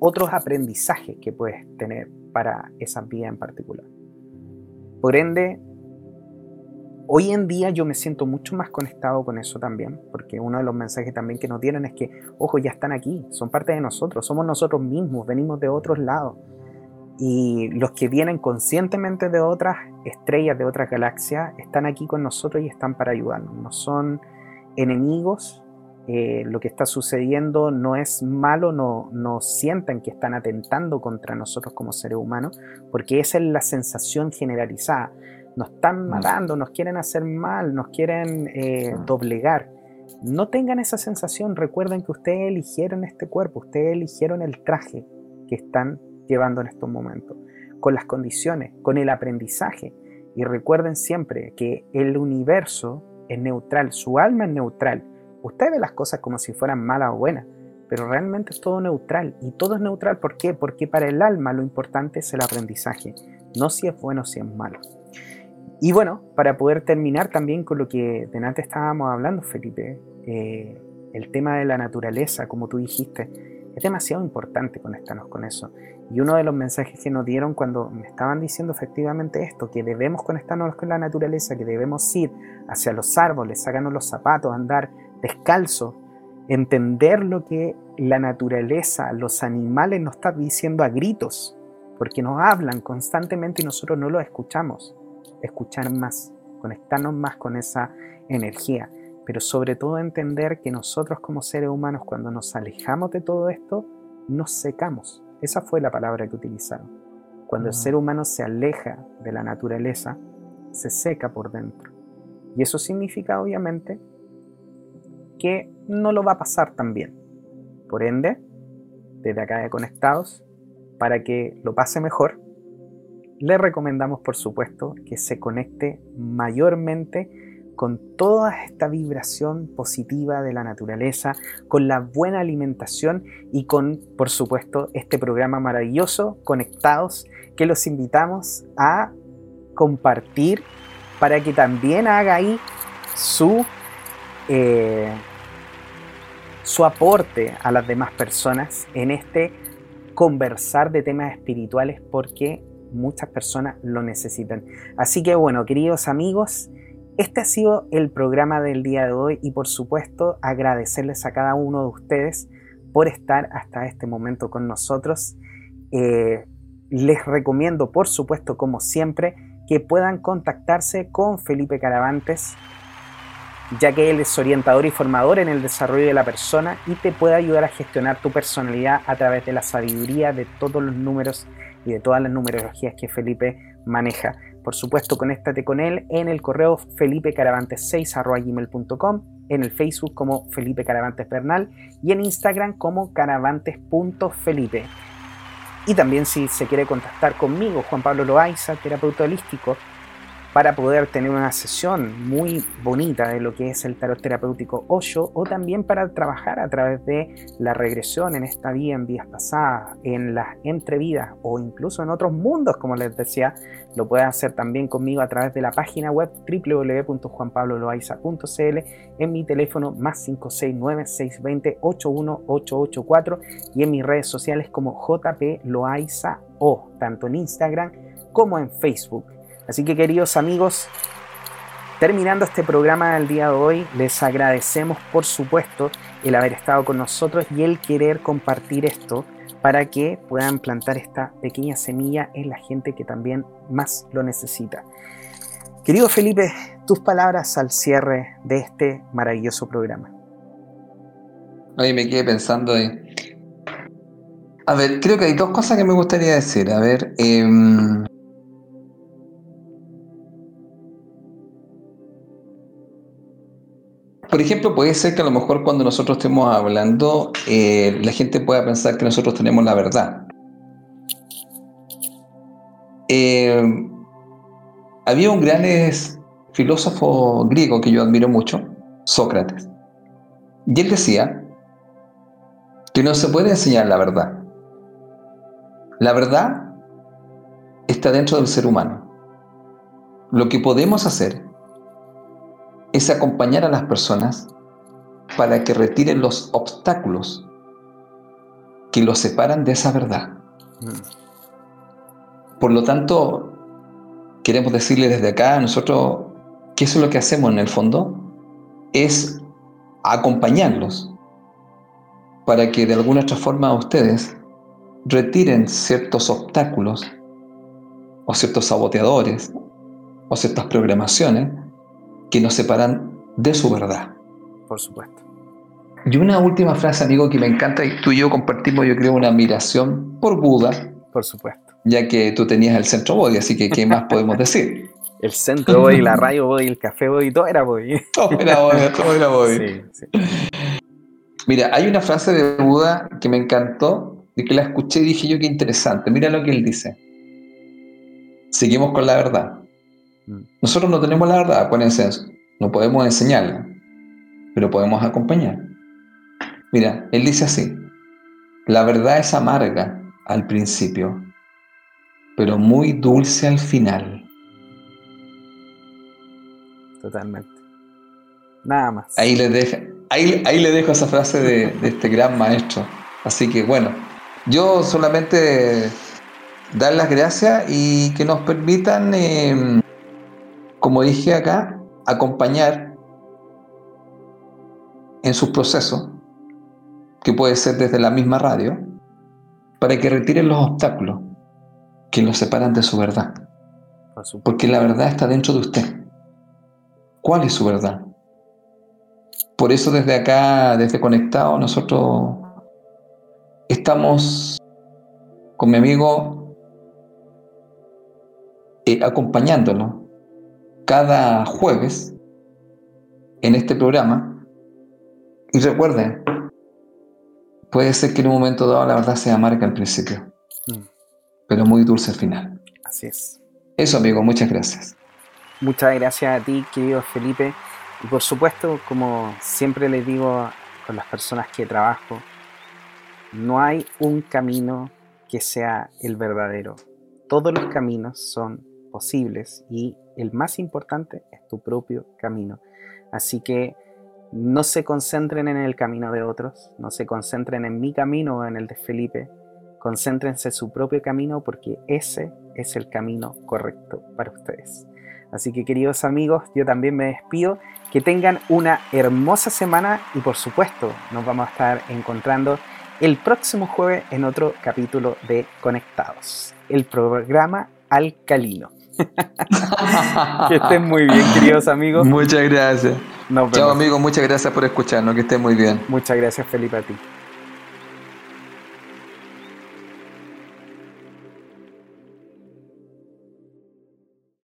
S1: otros aprendizajes que puedes tener para esa vida en particular. Por ende, hoy en día yo me siento mucho más conectado con eso también, porque uno de los mensajes también que nos dieron es que, ojo, ya están aquí, son parte de nosotros, somos nosotros mismos, venimos de otros lados. Y los que vienen conscientemente de otras estrellas, de otras galaxias, están aquí con nosotros y están para ayudarnos. No son enemigos. Eh, lo que está sucediendo no es malo, no, no sientan que están atentando contra nosotros como seres humanos, porque esa es la sensación generalizada. Nos están mm. matando, nos quieren hacer mal, nos quieren eh, doblegar. No tengan esa sensación, recuerden que ustedes eligieron este cuerpo, ustedes eligieron el traje que están llevando en estos momentos, con las condiciones, con el aprendizaje. Y recuerden siempre que el universo es neutral, su alma es neutral. Usted ve las cosas como si fueran malas o buenas, pero realmente es todo neutral. Y todo es neutral, ¿por qué? Porque para el alma lo importante es el aprendizaje, no si es bueno o si es malo. Y bueno, para poder terminar también con lo que de antes estábamos hablando, Felipe, eh, el tema de la naturaleza, como tú dijiste, es demasiado importante conectarnos con eso. Y uno de los mensajes que nos dieron cuando me estaban diciendo efectivamente esto, que debemos conectarnos con la naturaleza, que debemos ir hacia los árboles, sacarnos los zapatos, andar descalzo, entender lo que la naturaleza, los animales nos están diciendo a gritos, porque nos hablan constantemente y nosotros no lo escuchamos. Escuchar más, conectarnos más con esa energía pero sobre todo entender que nosotros como seres humanos cuando nos alejamos de todo esto, nos secamos. Esa fue la palabra que utilizaron. Cuando el ser humano se aleja de la naturaleza, se seca por dentro. Y eso significa obviamente que no lo va a pasar tan bien. Por ende, desde acá de Conectados, para que lo pase mejor, le recomendamos por supuesto que se conecte mayormente con toda esta vibración positiva de la naturaleza, con la buena alimentación y con, por supuesto, este programa maravilloso, Conectados, que los invitamos a compartir para que también haga ahí su, eh, su aporte a las demás personas en este conversar de temas espirituales porque muchas personas lo necesitan. Así que bueno, queridos amigos, este ha sido el programa del día de hoy y por supuesto agradecerles a cada uno de ustedes por estar hasta este momento con nosotros. Eh, les recomiendo por supuesto como siempre que puedan contactarse con Felipe Caravantes ya que él es orientador y formador en el desarrollo de la persona y te puede ayudar a gestionar tu personalidad a través de la sabiduría de todos los números y de todas las numerologías que Felipe maneja. Por supuesto, conéctate con él en el correo felipecaravantes6.gmail.com, en el Facebook como Felipe Caravantes Bernal y en Instagram como caravantes.felipe. Y también si se quiere contactar conmigo, Juan Pablo Loaiza, terapeuta holístico, para poder tener una sesión muy bonita de lo que es el tarot terapéutico Osho o también para trabajar a través de la regresión en esta vida, en vidas pasadas, en las entrevidas o incluso en otros mundos, como les decía, lo pueden hacer también conmigo a través de la página web www.juanpabloloaiza.cl en mi teléfono más 569-620-81884 y en mis redes sociales como JP Loaiza o tanto en Instagram como en Facebook. Así que queridos amigos, terminando este programa del día de hoy, les agradecemos por supuesto el haber estado con nosotros y el querer compartir esto para que puedan plantar esta pequeña semilla en la gente que también más lo necesita. Querido Felipe, tus palabras al cierre de este maravilloso programa.
S2: Oye, me quedé pensando en... A ver, creo que hay dos cosas que me gustaría decir. A ver, eh, por ejemplo, puede ser que a lo mejor cuando nosotros estemos hablando, eh, la gente pueda pensar que nosotros tenemos la verdad. Eh, había un gran filósofo griego que yo admiro mucho, Sócrates, y él decía que no se puede enseñar la verdad. La verdad está dentro del ser humano. Lo que podemos hacer es acompañar a las personas para que retiren los obstáculos que los separan de esa verdad. Mm. Por lo tanto, queremos decirle desde acá a nosotros que eso es lo que hacemos en el fondo, es acompañarlos para que de alguna otra forma ustedes retiren ciertos obstáculos o ciertos saboteadores o ciertas programaciones que nos separan de su verdad.
S1: Por supuesto.
S2: Y una última frase, amigo, que me encanta, y tú y yo compartimos, yo creo, una admiración por Buda.
S1: Por supuesto.
S2: Ya que tú tenías el centro body, así que ¿qué más podemos decir?
S1: El centro body, la radio body, el café body, todo era body.
S2: Todo era body, todo era body. Sí, sí. Mira, hay una frase de Buda que me encantó y que la escuché y dije yo qué interesante. Mira lo que él dice. Seguimos con la verdad. Nosotros no tenemos la verdad, acuérdense. No podemos enseñarla, pero podemos acompañar. Mira, él dice así, la verdad es amarga al principio, pero muy dulce al final.
S1: Totalmente. Nada más.
S2: Ahí le, dejo, ahí, ahí le dejo esa frase de, este gran maestro. Así que bueno, yo solamente dar las gracias y que nos permitan em, como dije acá, acompañar en sus procesos, que puede ser desde la misma radio, para que retiren los obstáculos que los separan de su verdad. Porque la verdad está dentro de usted. ¿Cuál es su verdad? Por eso desde acá, desde Conectado, nosotros estamos con mi amigo eh, acompañándolo cada jueves en este programa. Y recuerden, puede ser que en un momento dado la verdad sea amarga al principio, mm. pero muy dulce al final.
S1: Así es.
S2: Eso, amigo, muchas gracias.
S1: Muchas gracias a ti, querido Felipe. Y por supuesto, como siempre les digo con las personas que trabajo, no hay un camino que sea el verdadero. Todos los caminos son posibles y el más importante es tu propio camino. Así que no se concentren en el camino de otros, no se concentren en mi camino o en el de Felipe, concéntrense en su propio camino porque ese es el camino correcto para ustedes. Así que queridos amigos, yo también me despido, que tengan una hermosa semana y por supuesto nos vamos a estar encontrando el próximo jueves en otro capítulo de Conectados, el programa alcalino. que estén muy bien, queridos amigos.
S2: Muchas gracias. Chao, amigos. Muchas gracias por escucharnos. Que estén muy bien.
S1: Muchas gracias, Felipe, a ti.